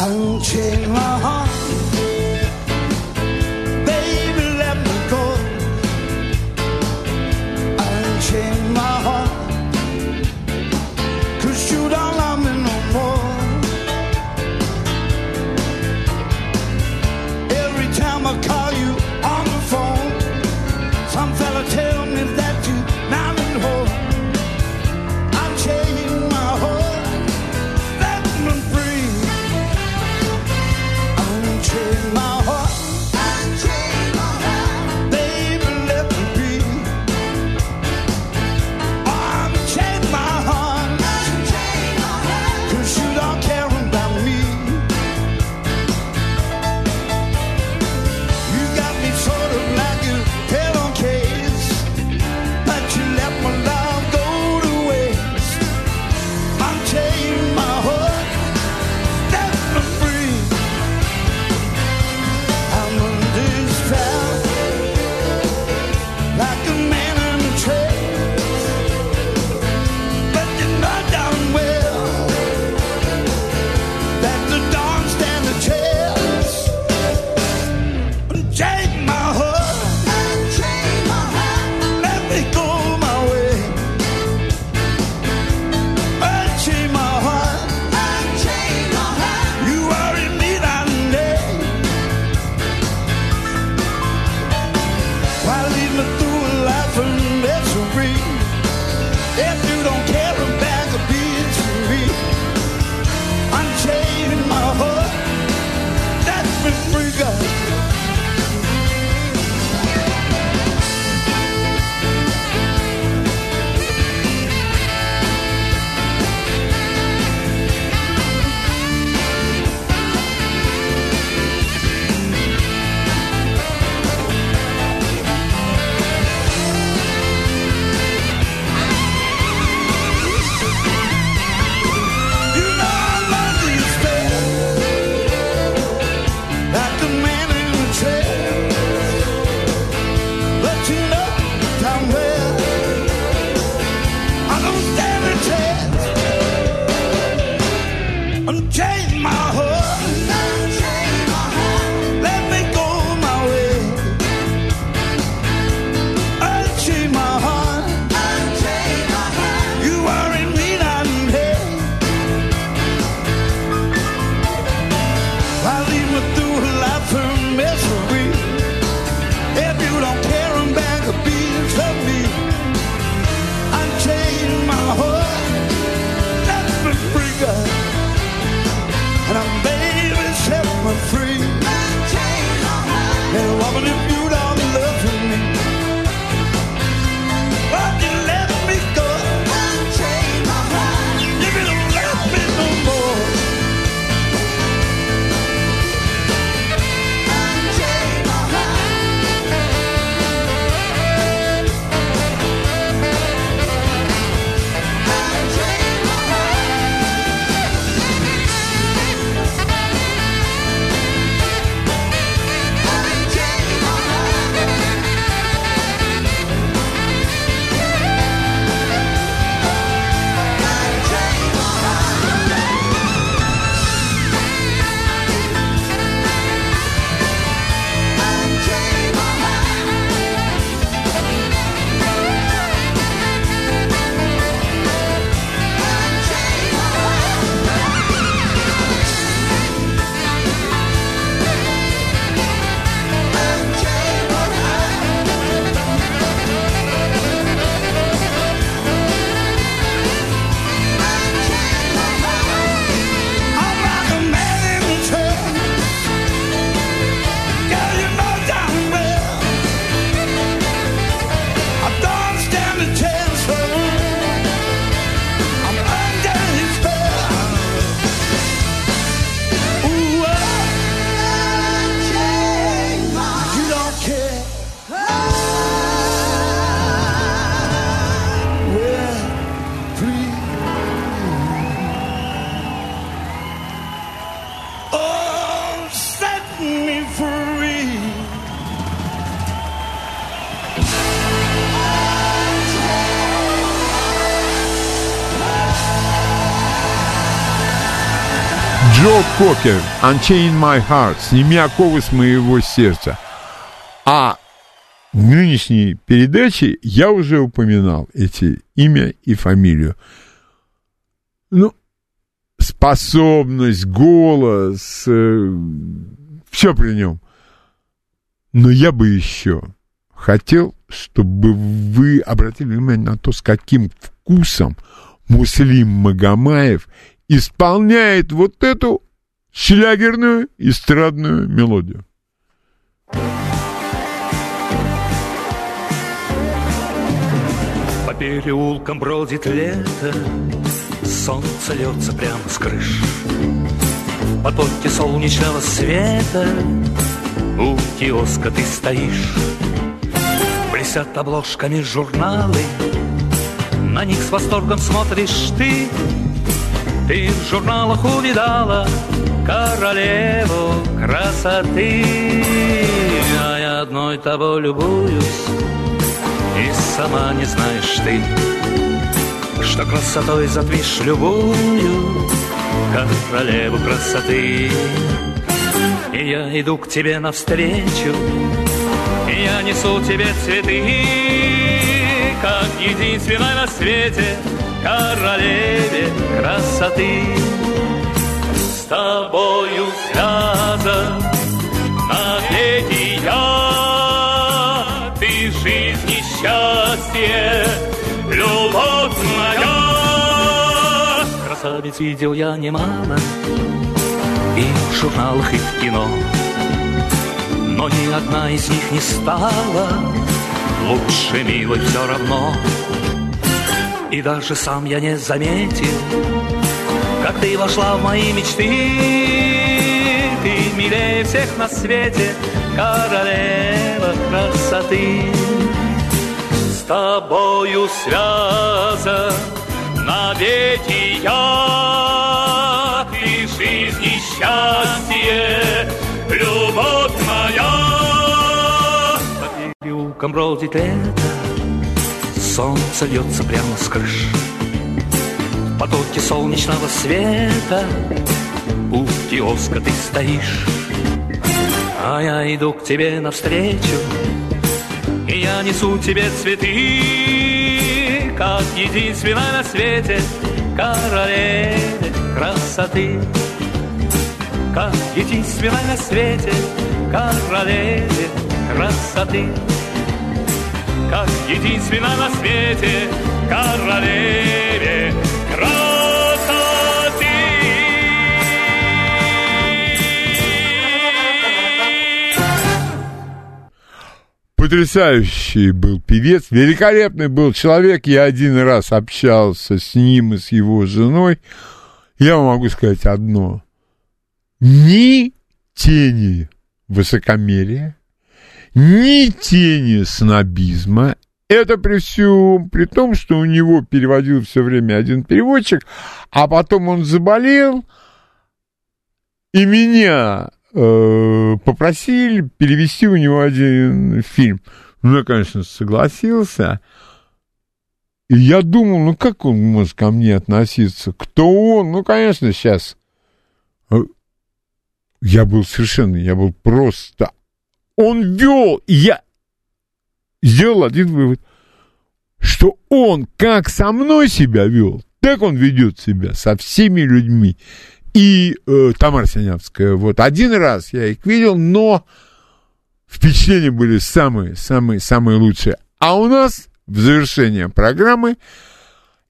曾经了 Джо Кокер, Unchain My Heart, сними оковы с моего сердца. А в нынешней передаче я уже упоминал эти имя и фамилию. Ну, способность, голос, все при нем. Но я бы еще хотел, чтобы вы обратили внимание на то, с каким вкусом Муслим Магомаев исполняет вот эту шлягерную эстрадную мелодию. По переулкам бродит лето, Солнце льется прямо с крыш. В потоке солнечного света У киоска ты стоишь. Блесят обложками журналы, На них с восторгом смотришь ты. Ты в журналах увидала Королеву красоты. А я одной тобой любуюсь И сама не знаешь ты Что красотой затмишь любую Королеву красоты И я иду к тебе навстречу И я несу тебе цветы Как единственной на свете Королеве красоты тобою связан. Навеки я Ты жизнь и счастье, любовь моя. Красавиц видел я немало И в журналах, и в кино. Но ни одна из них не стала Лучше милой все равно. И даже сам я не заметил Как ты вошла в мои мечты? Ты милее всех на свете Королева красоты. С тобою связан навеки я. Ты жизнь и счастье, любовь моя. По переулкам бродит лето Солнце льется прямо с крыш. В потоке солнечного света. У киоска ты стоишь. А я иду к тебе навстречу. И я несу тебе цветы Как единственная на свете Королеве красоты. Как единственная на свете Королеве красоты. Как единственная на свете королеве Потрясающий был певец, великолепный был человек. Я один раз общался с ним и с его женой. Я могу сказать одно. Ни тени высокомерия, ни тени снобизма. Это при всем, при том, что у него переводил все время один переводчик, а потом он заболел, и меня попросили перевести у него один фильм. Ну, я, конечно, согласился. И я думал, ну как он может ко мне относиться? Кто он? Ну, конечно, сейчас. Я был совершенно, я был просто он вел, и я сделал один вывод, что он как со мной себя вел, так он ведет себя со всеми людьми. И э, Тамара Синявская, вот один раз я их видел, но впечатления были самые-самые-самые лучшие. А у нас в завершение программы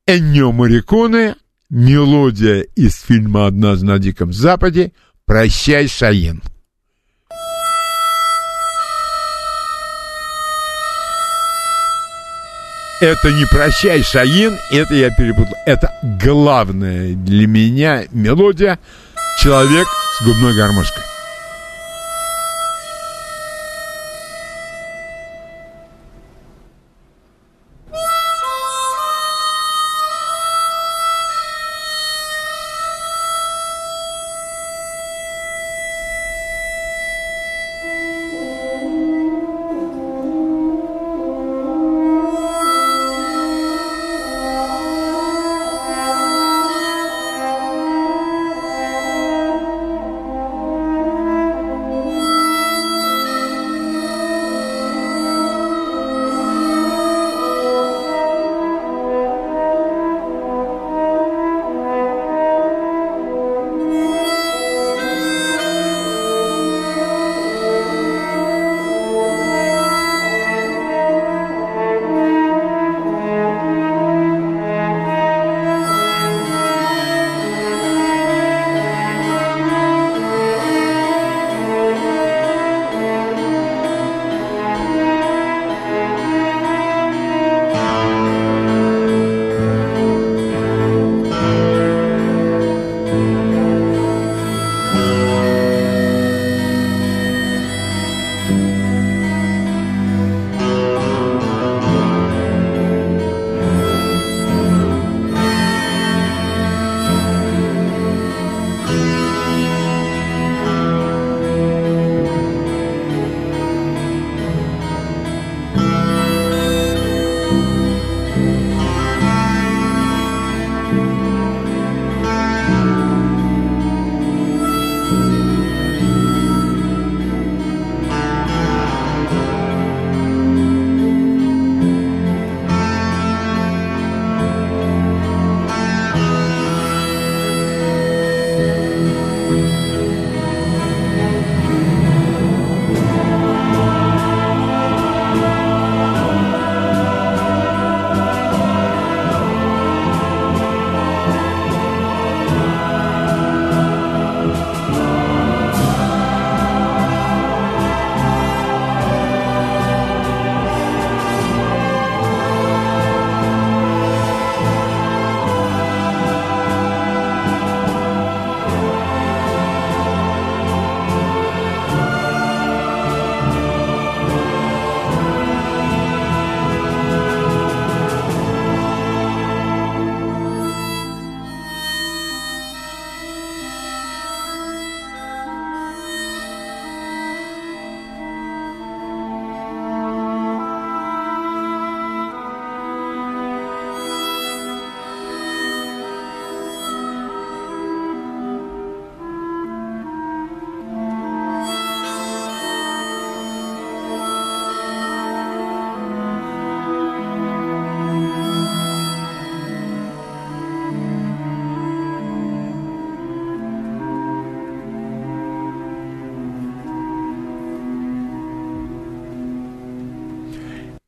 Эннио Мариконе, мелодия из фильма «Однажды на Диком Западе», «Прощай, Шаен». Это не «Прощай, Шаин», это я перепутал. Это главная для меня мелодия «Человек с губной гармошкой».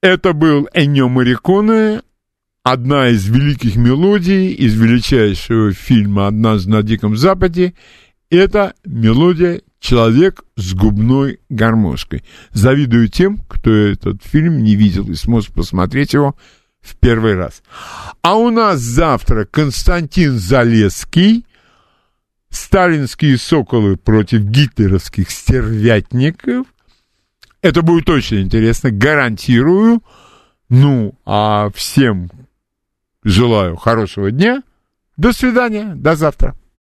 Это был Эньо Мариконе, одна из великих мелодий из величайшего фильма «Однажды на Диком Западе». Это мелодия «Человек с губной гармошкой». Завидую тем, кто этот фильм не видел и сможет посмотреть его в первый раз. А у нас завтра Константин Залеский, «Сталинские соколы против гитлеровских стервятников», это будет очень интересно, гарантирую. Ну, а всем желаю хорошего дня. До свидания, до завтра.